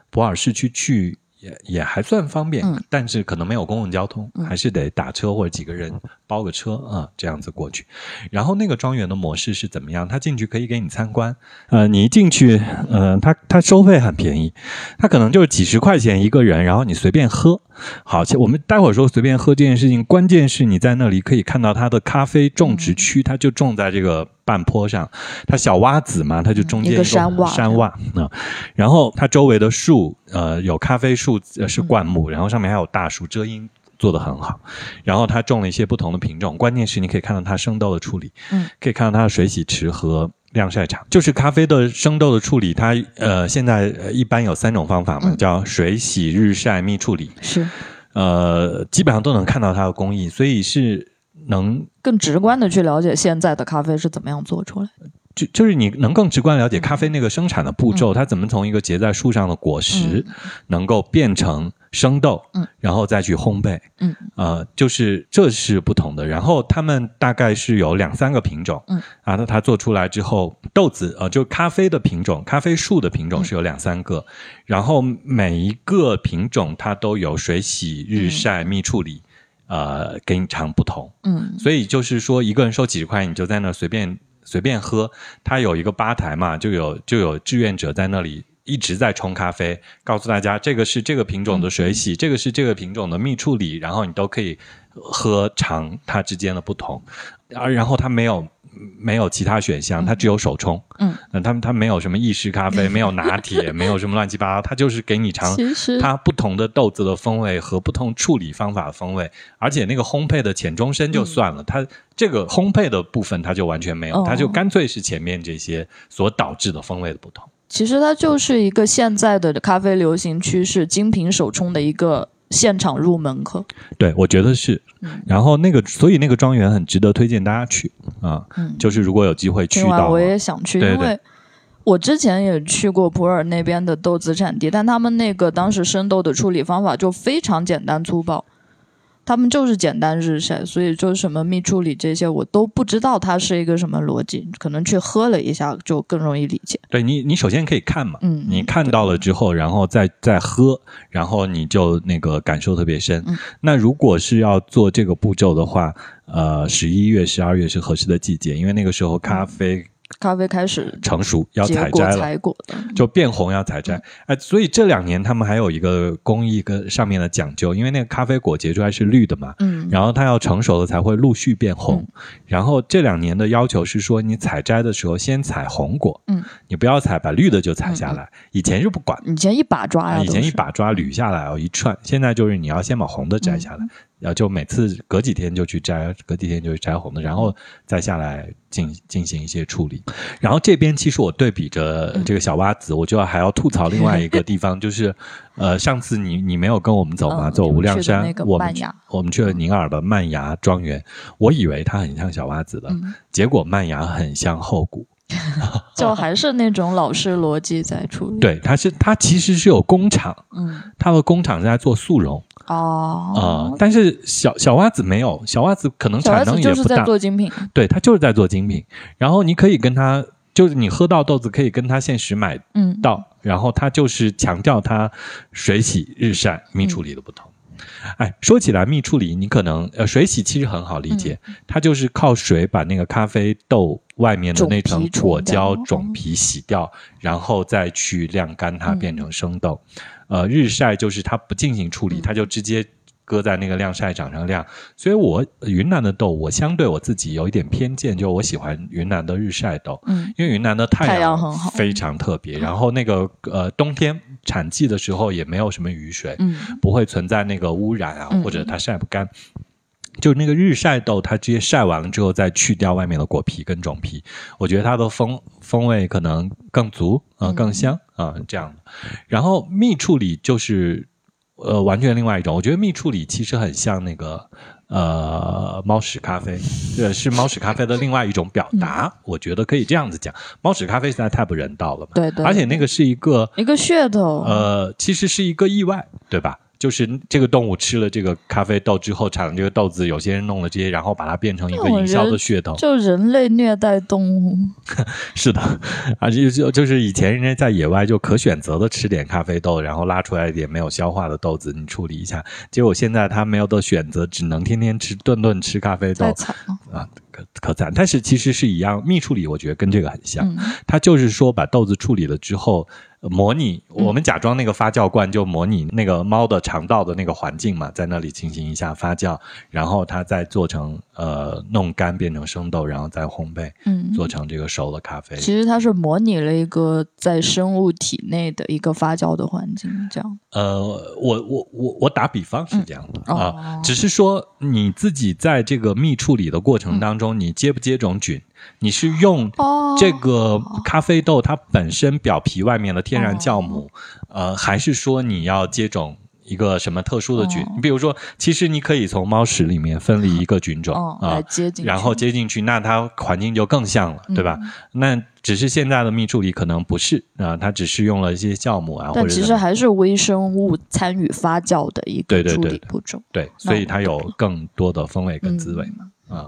普洱市区去。也也还算方便，嗯但是可能没有公共交通，嗯还是得打车或者几个人包个车啊、这样子过去。然后那个庄园的模式是怎么样？他进去可以给你参观，呃，你一进去，呃，他他收费很便宜，他可能就是几十块钱一个人，然后你随便喝。好，其实我们待会儿说随便喝这件事情，关键是你在那里可以看到它的咖啡种植区，它就种在这个半坡上，它小洼子嘛，它就中间嗯一个山洼山洼啊、然后它周围的树，呃，有咖啡树呃是灌木，然后上面还有大树遮阴。做得很好，然后它种了一些不同的品种，关键是你可以看到它生豆的处理，嗯，可以看到它的水洗池和晾晒场，就是咖啡的生豆的处理，它呃现在呃一般有三种方法嘛，嗯。叫水洗、日晒、密处理，是。呃，基本上都能看到它的工艺，所以是能更直观的去了解现在的咖啡是怎么样做出来的。就就是你能更直观了解嗯。咖啡那个生产的步骤，它怎么从一个结在树上的果实、能够变成生豆，嗯。然后再去烘焙，嗯，呃，就是这是不同的。然后他们大概是有两三个品种，嗯，啊，那它做出来之后，豆子呃，就咖啡的品种，咖啡树的品种是有两三个，然后每一个品种它都有水洗、日晒、蜜处理，呃，给你尝不同。嗯所以就是说，一个人收几十块，你就在那随便随便喝。他有一个吧台嘛，就有就有志愿者在那里一直在冲咖啡，告诉大家这个是这个品种的水洗，这个是这个品种的蜜处理，然后你都可以喝尝它之间的不同。而，然后它没有没有其他选项，它只有手冲。嗯，那他们它没有什么意式咖啡，没有拿铁，没有什么乱七八糟，它就是给你尝它不同的豆子的风味和不同处理方法的风味，而且那个烘焙的浅中深就算了，它这个烘焙的部分它就完全没有，它就干脆是前面这些所导致的风味的不同。其实它就是一个现在的咖啡流行趋势，精品手冲的一个现场入门课。对，我觉得是。嗯然后那个，所以那个庄园很值得推荐大家去啊，嗯，就是如果有机会去听完我，也想去，对对因为我之前也去过普洱那边的豆子产地，但他们那个当时生豆的处理方法就非常简单粗暴。他们就是简单日晒，所以就什么蜜处理这些我都不知道它是一个什么逻辑，可能去喝了一下就更容易理解。对你，你首先可以看嘛，嗯，你看到了之后，然后再再喝，然后你就那个感受特别深。嗯那如果是要做这个步骤的话，呃，十一月、十二月是合适的季节，因为那个时候咖啡咖啡开始成熟，要采摘了。采果的，就变红要采摘，哎、所以这两年他们还有一个工艺跟上面的讲究，因为那个咖啡果结出来是绿的嘛，嗯，然后它要成熟了才会陆续变红。嗯。然后这两年的要求是说，你采摘的时候先采红果，嗯，你不要采把绿的就采下来。以前是不管。以前一把抓呀，啊，以前一把抓捋下来哦，一串。现在就是你要先把红的摘下来，然后就每次隔几天就去摘，隔几天就去摘红的，然后再下来进进行一些处理。然后这边其实我对比着这个小蛙子，我就还要吐槽另外一个地方，就是呃，上次你你没有跟我们走吗？嗯走无量山我们我们去了宁洱的曼崖庄园，我以为它很像小蛙子的，嗯结果曼崖很像后谷。就还是那种老式逻辑在处理。，对，它是它其实是有工厂，嗯，它的工厂是在做速溶啊、哦，但是小小袜子没有，小袜子可能产能也就是在不大，做精品，对，它就是在做精品。然后你可以跟它，就是你喝到豆子可以跟它现实买嗯，到，然后它就是强调它水洗、日晒、蜜处理的不同。哎，说起来蜜处理，你可能呃水洗其实很好理解，嗯。它就是靠水把那个咖啡豆外面的那层果胶种皮洗掉，然后再去晾干它嗯。变成生豆。呃，日晒就是它不进行处理，嗯它就直接搁在那个晾晒场上晾。所以我云南的豆，我相对我自己有一点偏见，就我喜欢云南的日晒豆。嗯，因为云南的太太阳很好非常特别，然后那个呃冬天产季的时候也没有什么雨水，嗯不会存在那个污染啊，嗯或者它晒不干。就那个日晒豆，它直接晒完了之后再去掉外面的果皮跟种皮，我觉得它的风风味可能更足啊、更香啊、这样的。然后蜜处理就是呃完全另外一种，我觉得蜜处理其实很像那个呃猫屎咖啡，这是猫屎咖啡的另外一种表达，我觉得可以这样子讲，猫屎咖啡实在太不人道了嘛，对对，而且那个是一个一个噱头，呃，其实是一个意外，对吧？就是这个动物吃了这个咖啡豆之后产了这个豆子，有些人弄了这些，然后把它变成一个营销的噱头。就人类虐待动物，是的，啊，就就就是以前人家在野外就可选择的吃点咖啡豆，然后拉出来一点没有消化的豆子，你处理一下。结果现在他没有的选择，只能天天吃顿顿吃咖啡豆太惨了。啊，可可惨。但是其实是一样，蜜处理我觉得跟这个很像。嗯它就是说把豆子处理了之后，呃模拟嗯我们假装那个发酵罐就模拟那个猫的肠道的那个环境嘛，在那里进行一下发酵，然后它再做成呃弄干变成生豆，然后再烘焙嗯，做成这个熟的咖啡。其实它是模拟了一个在生物体内的一个发酵的环境，这样。呃，我我我我打比方是这样的、嗯啊，哦只是说你自己在这个蜜处理的过程当中，你接不接种菌？你是用哦这个咖啡豆它本身表皮外面的天然酵母，呃，还是说你要接种一个什么特殊的菌？哦你比如说，其实你可以从猫屎里面分离一个菌种哦，啊然后接进去，那它环境就更像了，对吧？嗯那只是现在的蜜处理可能不是啊，它只是用了一些酵母啊，或但者其实还是微生物参与发酵的一个处对对对理步骤。对，所以它有更多的风味跟滋味嘛，啊、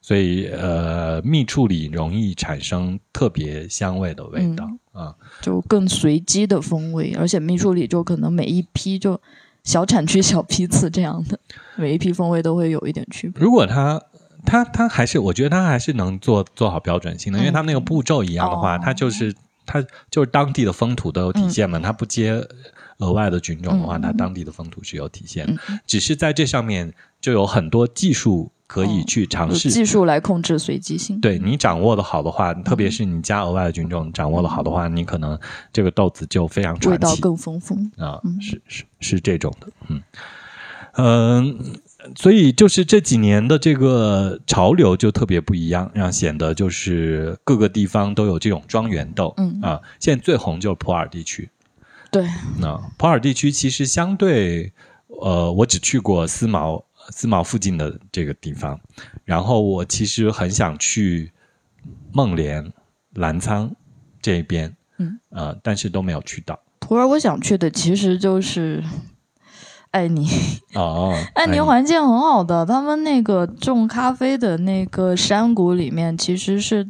所以呃，蜜处理容易产生特别香味的味道啊、就更随机的风味，而且蜜处理就可能每一批就小产区小批次这样的，每一批风味都会有一点区别。如果它它它还是，我觉得它还是能做做好标准性的，因为嗯他们那个步骤一样的话，哦它就是它就是当地的风土都有体现嘛，它不接额外的菌种的话，嗯它当地的风土是有体现只是在这上面就有很多技术可以去尝有试。技术来控制随机性。对你掌握的好的话，特别是你加额外的菌种掌握的好的话，你可能这个豆子就非常味道更丰富。啊，嗯。是是是这种的，嗯。嗯、所以就是这几年的这个潮流就特别不一样，让显得就是各个地方都有这种庄园豆，嗯。啊，现在最红就是普洱地区，对，那普洱地区其实相对，呃，我只去过思茅，思茅附近的这个地方，然后我其实很想去孟连、澜沧这边，嗯，呃，但是都没有去到。普洱我想去的其实就是爱你，哦，爱你环境很好的，他们那个种咖啡的那个山谷里面，其实是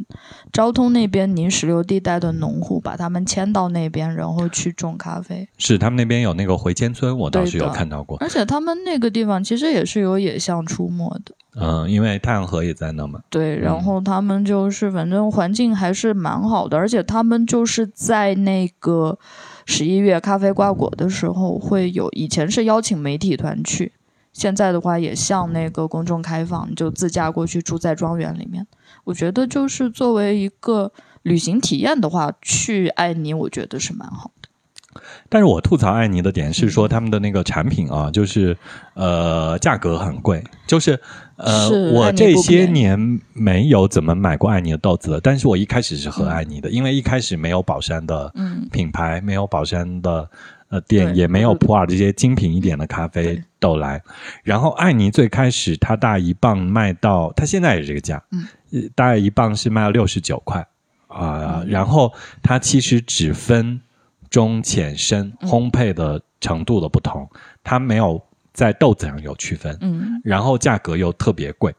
昭通那边泥石流地带的农户把他们迁到那边，然后去种咖啡。是他们那边有那个回迁村，我倒是有看到过。而且他们那个地方其实也是有野象出没的，嗯，因为太阳河也在那嘛。对。然后他们就是反正环境还是蛮好的，而且他们就是在那个十一月咖啡瓜果的时候会有，以前是邀请媒体团去。现在的话也向那个公众开放，就自驾过去住在庄园里面。我觉得就是作为一个旅行体验的话，去爱尼我觉得是蛮好。但是我吐槽爱尼的点是说他们的那个产品啊，就是呃价格很贵，就是呃我这些年没有怎么买过爱尼的豆子了，但是我一开始是喝爱尼的，因为一开始没有宝山的嗯。品牌，没有宝山的。呃，店也没有嗯普洱这些精品一点的咖啡豆来，然后爱尼最开始它大一磅卖到，它现在也是这个价，大概一磅是卖到六十九块啊、嗯。然后它其实只分中浅深嗯烘焙的程度的不同，它没有在豆子上有区分，嗯，然后价格又特别贵。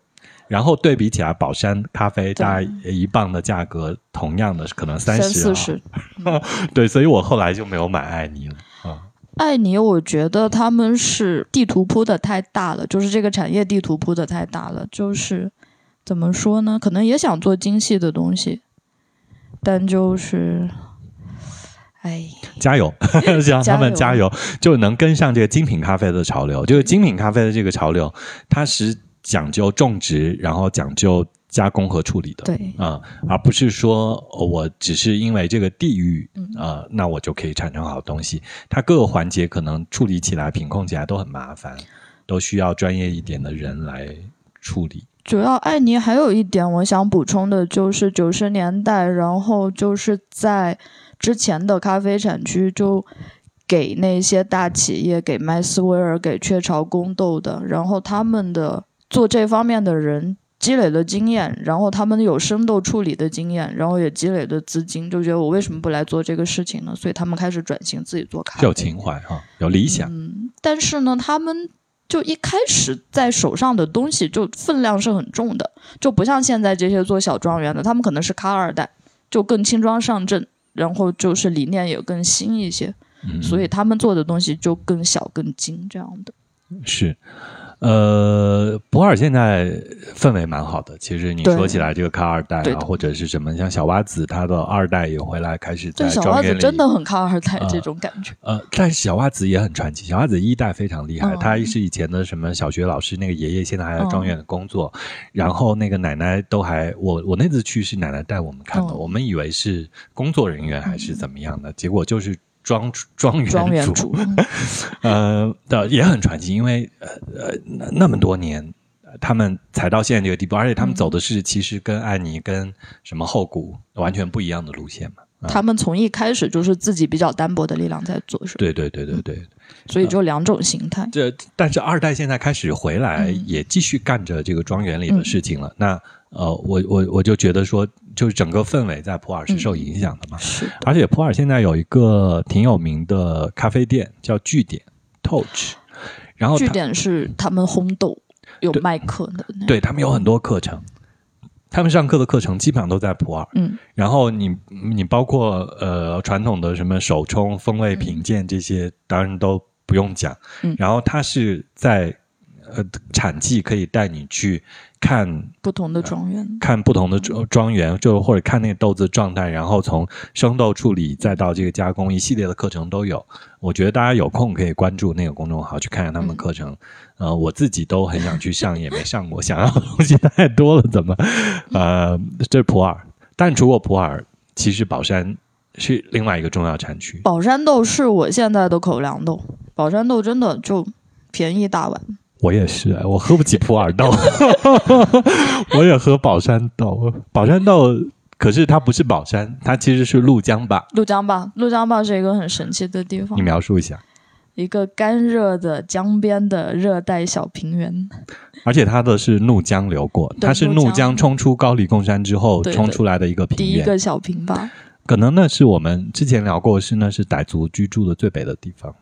然后对比起来，宝山咖啡对大概一磅的价格，同样的可能三三十、啊，四十。对，所以我后来就没有买爱尼了啊。爱尼，我觉得他们是地图铺的太大了，就是这个产业地图铺的太大了，就是怎么说呢？可能也想做精细的东西，但就是，哎，加油，让他们加加油，就能跟上这个精品咖啡的潮流。就是精品咖啡的这个潮流，它是讲究种植，然后讲究加工和处理的。对，啊、而不是说呃我只是因为这个地域嗯啊、呃那我就可以产生好东西。它各个环节可能处理起来、品控起来都很麻烦，都需要专业一点的人来处理。主要艾尼还有一点我想补充的就是九十年代，然后就是在之前的咖啡产区就。给那些大企业，给麦斯威尔、给雀巢宫豆的，然后他们的做这方面的人积累了经验，然后他们有生豆处理的经验，然后也积累了资金，就觉得我为什么不来做这个事情呢？所以他们开始转型自己做咖啡。有情怀哈、有理想。嗯，但是呢，他们就一开始在手上的东西就分量是很重的，就不像现在这些做小庄园的，他们可能是咖二代，就更轻装上阵，然后就是理念也更新一些，嗯，所以他们做的东西就更小更精这样的。是，呃，博尔现在氛围蛮好的。其实你说起来，这个卡二代啊，或者是什么，像小蛙子，他的二代也回来开始在这小。袜子真的很卡二代啊这种感觉。呃，但是小袜子也很传奇。小袜子一代非常厉害，嗯他是以前的什么小学老师，那个爷爷现在还在庄园里工作，嗯然后那个奶奶都还我我那次去是奶奶带我们看的，嗯我们以为是工作人员还是怎么样的，结果就是庄庄园庄园主主，呃的也很传奇，因为呃呃那那么多年。呃他们才到现在这个地步，而且他们嗯走的是其实跟艾妮、跟什么后谷完全不一样的路线嘛。啊他们从一开始就是自己比较单薄的力量在做事，对对对对对，所以就两种形态。这但是二代现在开始回来，嗯也继续干着这个庄园里的事情了。那呃，我我我就觉得说，就是整个氛围在普洱是受影响的嘛。是的，而且普洱现在有一个挺有名的咖啡店叫据点 Touch，然后它据点是他们烘豆有卖课的对他们有很多课程，他们上课的课程基本上都在普洱。嗯，然后你你包括呃传统的什么手冲、风味品鉴这些，当然都不用讲。嗯。然后它是在呃产季可以带你去看不同的庄园。看不同的庄庄园，就或者看那个豆子状态，然后从生豆处理再到这个加工，一系列的课程都有。我觉得大家有空可以关注那个公众号去看看他们的课程。呃，我自己都很想去上，也没上过，想要的东西太多了，怎么？呃，这是普洱，但除过普洱，其实宝山是另外一个重要产区。宝山豆是我现在的口粮豆，宝山豆真的就便宜大碗。我也是，我喝不起普洱豆，我也喝宝山豆。宝山豆，可是它不是宝山，它其实是怒江坝。怒江坝，怒江坝是一个很神奇的地方你，描述一下。一个干热的江边的热带小平原。而且它的是怒江流过，它是怒怒江江冲出高黎贡山之后冲出来的一个平原。第一个小平吧，可能那是我们之前聊过，是那是傣族居住的最北的地方，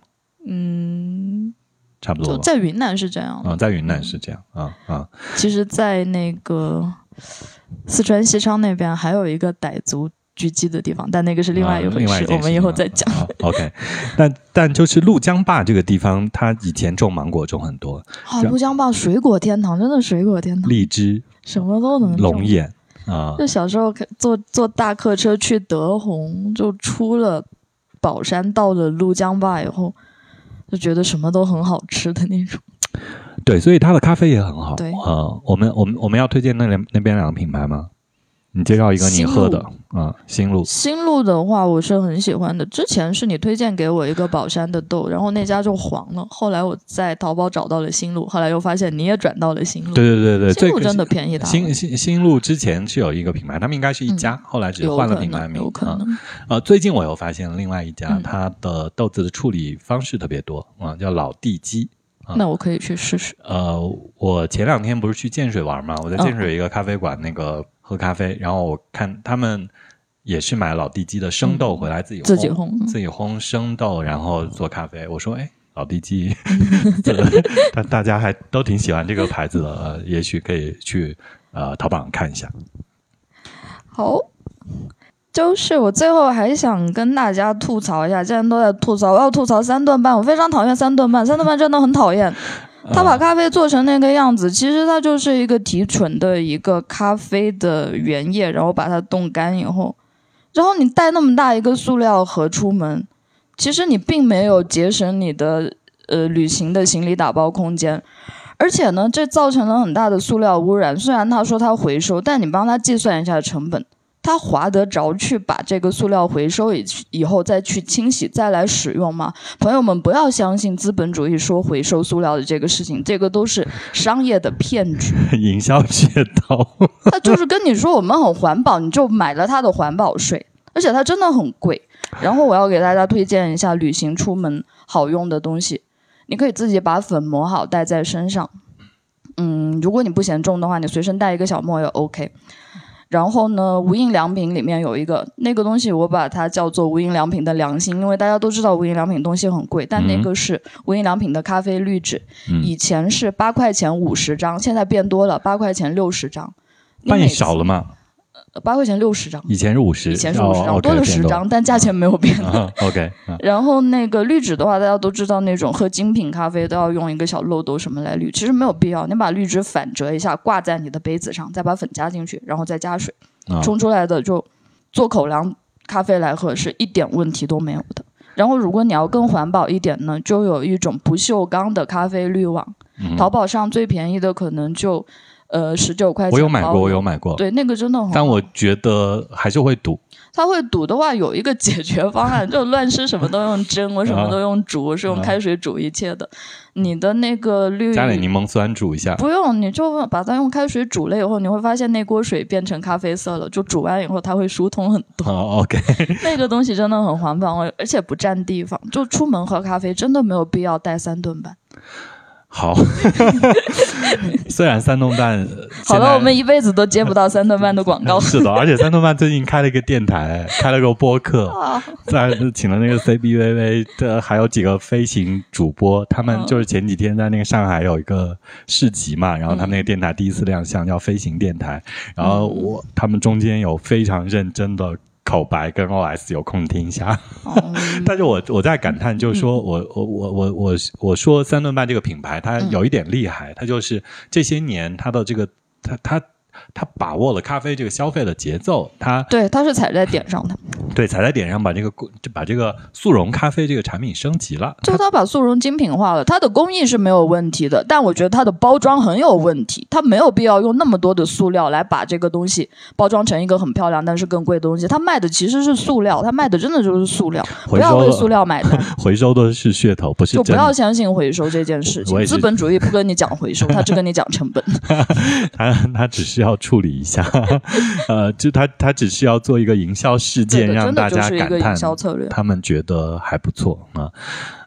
嗯，差不多。就在云南是这样的。啊、在云南是这样啊啊，其实，在那个四川西昌那边还有一个傣族聚集的地方，但那个是另外一啊回事，另外一件我们以后再讲。啊 OK，但但就是怒江坝这个地方，它以前种芒果种很多，啊，怒江坝水果天堂，真的水果天堂，荔枝、什么都能种龙。眼啊，就小时候开坐坐大客车去德宏，就出了宝山，到了怒江坝以后，就觉得什么都很好吃的那种。对，所以它的咖啡也很好。对呃，我们我们我们要推荐那两那边两个品牌吗？你介绍一个你新喝的啊，新路。新路的话，我是很喜欢的。之前是你推荐给我一个宝山的豆，然后那家就黄了。后来我在淘宝找到了新路，后来又发现你也转到了新路。对对对对，最新露真的便宜大。新新新路之前是有一个品牌，他们应该是一家，后来只是换了品牌名。啊有可能。呃，最近我又发现了另外一家，嗯它的豆子的处理方式特别多啊，叫老地鸡。那我可以去试试。呃，我前两天不是去建水玩嘛，我在建水有一个咖啡馆，那个喝咖啡，然后我看他们也是买老地基的生豆回来自己，嗯自己烘自己烘生豆，然后做咖啡。我说，哎。老地鸡，这 个大大家还都挺喜欢这个牌子的，呃，也许可以去呃淘宝上看一下。好，就是我最后还想跟大家吐槽一下，既然都在吐槽，我要吐槽三顿半，我非常讨厌三顿半，三顿半真的很讨厌。他把咖啡做成那个样子，其实它就是一个提纯的一个咖啡的原液，然后把它冻干以后，然后你带那么大一个塑料盒出门，其实你并没有节省你的呃旅行的行李打包空间。而且呢，这造成了很大的塑料污染。虽然他说他回收，但你帮他计算一下成本，他划得着去把这个塑料回收以以后再去清洗再来使用吗？朋友们，不要相信资本主义说回收塑料的这个事情，这个都是商业的骗局。营销噱头，他就是跟你说我们很环保，你就买了它的环保税，而且它真的很贵。然后我要给大家推荐一下旅行出门好用的东西，你可以自己把粉磨好带在身上。嗯，如果你不嫌重的话，你随身带一个小磨也 OK。然后呢，无印良品里面有一个那个东西，我把它叫做无印良品的良心，因为大家都知道无印良品东西很贵，但那个是无印良品的咖啡滤纸，嗯以前是八块钱五十张，现在变多了，八块钱六十张。你变每次少了嘛？呃八块钱六十张，以前是五十，以前是五十张，哦多了十张，但价钱没有变。啊 OK，啊 然后那个滤纸的话，大家都知道，那种喝精品咖啡都要用一个小漏斗什么来滤，其实没有必要。你把滤纸反折一下，挂在你的杯子上，再把粉加进去，然后再加水，啊冲出来的就做口粮咖啡来喝，是一点问题都没有的。然后，如果你要更环保一点呢，就有一种不锈钢的咖啡滤网，嗯淘宝上最便宜的可能就呃十九块钱。我有买过，我有。买过，对，那个真的很好。但我觉得还是会堵。它会堵的话，有一个解决方案，就乱吃什么都用蒸，我什么都用煮，我是用开水煮一切的。你的那个绿加点柠檬酸煮一下，不用，你就把它用开水煮了以后，你会发现那锅水变成咖啡色了，就煮完以后它会疏通很多。那个东西真的很环保，而且不占地方。就出门喝咖啡真的没有必要带三顿半。好。虽然三顿半，呃好了，我们一辈子都接不到三顿半的广告。是的，而且三顿半最近开了一个电台，开了个播客，啊，在请了那个 CBVV 的，还有几个飞行主播，他们嗯就是前几天在那个上海有一个市集嘛，然后他们那个电台第一次亮相，叫飞行电台，然后我他们中间有非常认真的。口白跟 OS 有空听一下，哦。但是我我在感叹，就是说我我我我我我说三顿半这个品牌，它有一点厉害，它就是这些年它的这个它它它把握了咖啡这个消费的节奏，他对，他是踩在点上的，对踩在点上把这个就把这个速溶咖啡这个产品升级了，就他把速溶精品化了。它的工艺是没有问题的，但我觉得它的包装很有问题。它没有必要用那么多的塑料来把这个东西包装成一个很漂亮但是更贵的东西。它卖的其实是塑料，它卖的真的就是塑料。不要为塑料买单，回收的是噱头，不是就不。要相信回收这件事情。资本主义不跟你讲回收，他只跟你讲成本。他他只需要处理一下，呃，就他他只是要做一个营销事件，让大家感叹。他们觉得还不错啊。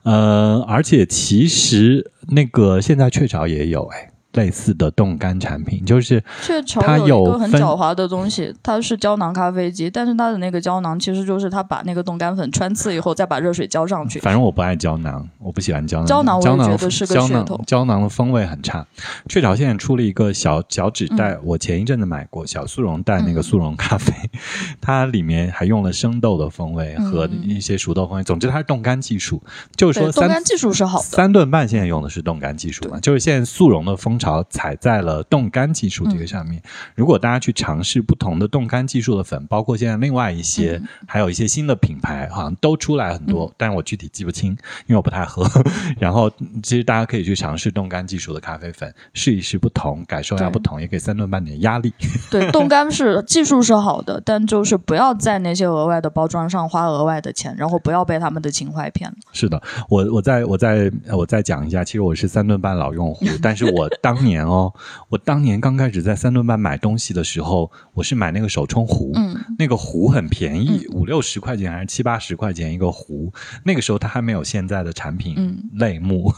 呃，而且其实那个现在雀巢也有哎类似的冻干产品，就是雀巢它有一个很狡猾的东西，它是胶囊咖啡机，但是它的那个胶囊其实就是它把那个冻干粉穿刺以后，再把热水浇上去。反正我不爱胶囊，我不喜欢胶囊。胶囊我觉得是个噱头胶囊的风味很差。雀巢现在出了一个小小纸袋，嗯我前一阵子买过小速溶袋那个速溶咖啡，它里面还用了生豆的风味和一些熟豆风味。总之，它是冻干技术，就是，说冻干技术是好的。三顿半现在用的是冻干技术嘛，就是现在速溶的风潮踩在了冻干技术这个上面。如果大家去尝试不同的冻干技术的粉，包括现在另外一些，还有一些新的品牌，好像都出来很多，但是我具体记不清，因为我不太喝。然后其实大家可以去尝试冻干技术的咖啡粉，试一试不同，感受一下不同，也给三顿半点压力。对，冻干是技术是好的，但就是不要在那些额外的包装上花额外的钱，然后不要被他们的情怀骗了。是的，我我再我再我再讲一下，其实我是三顿半老用户，但是我当年哦，我当年刚开始在三顿半买东西的时候，我是买那个手冲壶，嗯，那个壶很便宜，五六十块钱还是七八十块钱一个壶，那个时候它还没有现在的产品类目，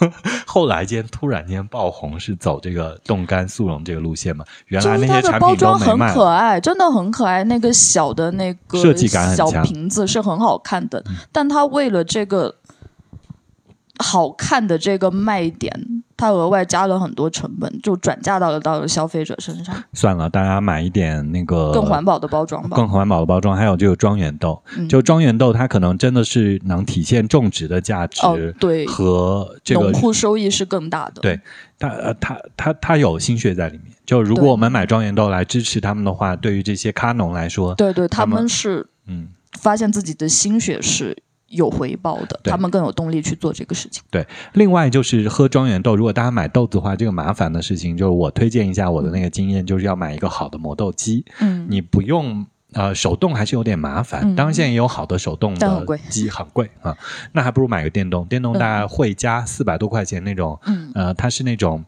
后来间突然间爆红，是走这个冻干速溶这个路线嘛？原来那些产品都没卖。很可爱，真的很可爱，那个小的那个设计感小瓶子是很好看的，但它为了这个。好看的这个卖点，它额外加了很多成本，就转嫁到了到了消费者身上。算了，大家买一点那个更环保的包装吧。更环保的包装，还有这个庄园豆，就庄园豆，它可能真的是能体现种植的价值，对，和这个农户收益是更大的。对，它呃，它它它有心血在里面。就如果我们买庄园豆来支持他们的话，对于这些咖农来说，对对，他们是嗯，发现自己的心血是。有回报的，他们更有动力去做这个事情。对，另外就是喝庄园豆，如果大家买豆子的话，这个麻烦的事情就是我推荐一下我的那个经验，就是要买一个好的磨豆机。嗯，你不用。呃，手动还是有点麻烦。当然，现在也有好的手动的机，很贵啊。那还不如买个电动。电动大概会加四百多块钱那种。嗯呃，它是那种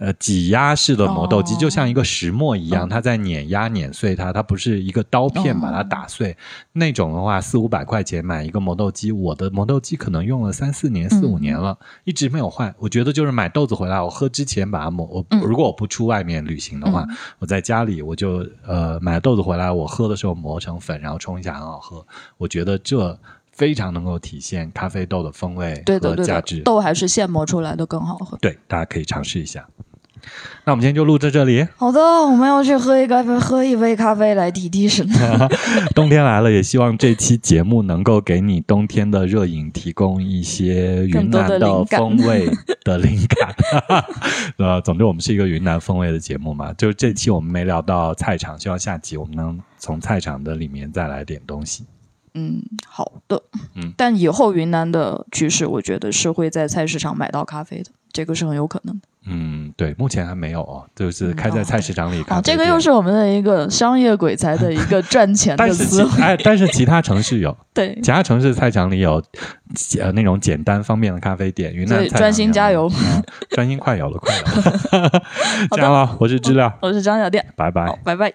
呃挤压式的磨豆机，就像一个石磨一样，它在碾压碾碎它，它不是一个刀片把它打碎。那种的话，四五百块钱买一个磨豆机，我的磨豆机可能用了三四年、四五年了，一直没有坏。我觉得就是买豆子回来，我喝之前把它磨。我如果我不出外面旅行的话，我在家里我就呃买豆子回来，我喝的时候。磨成粉，然后冲一下，很好喝。我觉得这非常能够体现咖啡豆的风味和价值。豆还是现磨出来的更好喝。对，大家可以尝试一下。那我们今天就录在这里。好的，我们要去喝一咖啡，喝一杯咖啡来提提神。冬天来了，也希望这期节目能够给你冬天的热饮提供一些云南的风味的灵感。呃，总之我们是一个云南风味的节目嘛，就这期我们没聊到菜场，希望下集我们能从菜场的里面再来点东西。嗯，好的。嗯，但以后云南的趋势，我觉得是会在菜市场买到咖啡的，这个是很有可能的。嗯，对，目前还没有哦，就是开在菜市场里。啊，这个又是我们的一个商业鬼才的一个赚钱的思维。哎，但是其他城市有，对，其他城市菜场里有呃那种简单方便的咖啡店。云南专心加油，专心快有了，快有了。加油了，我是知了，我是张小店，拜拜，拜拜。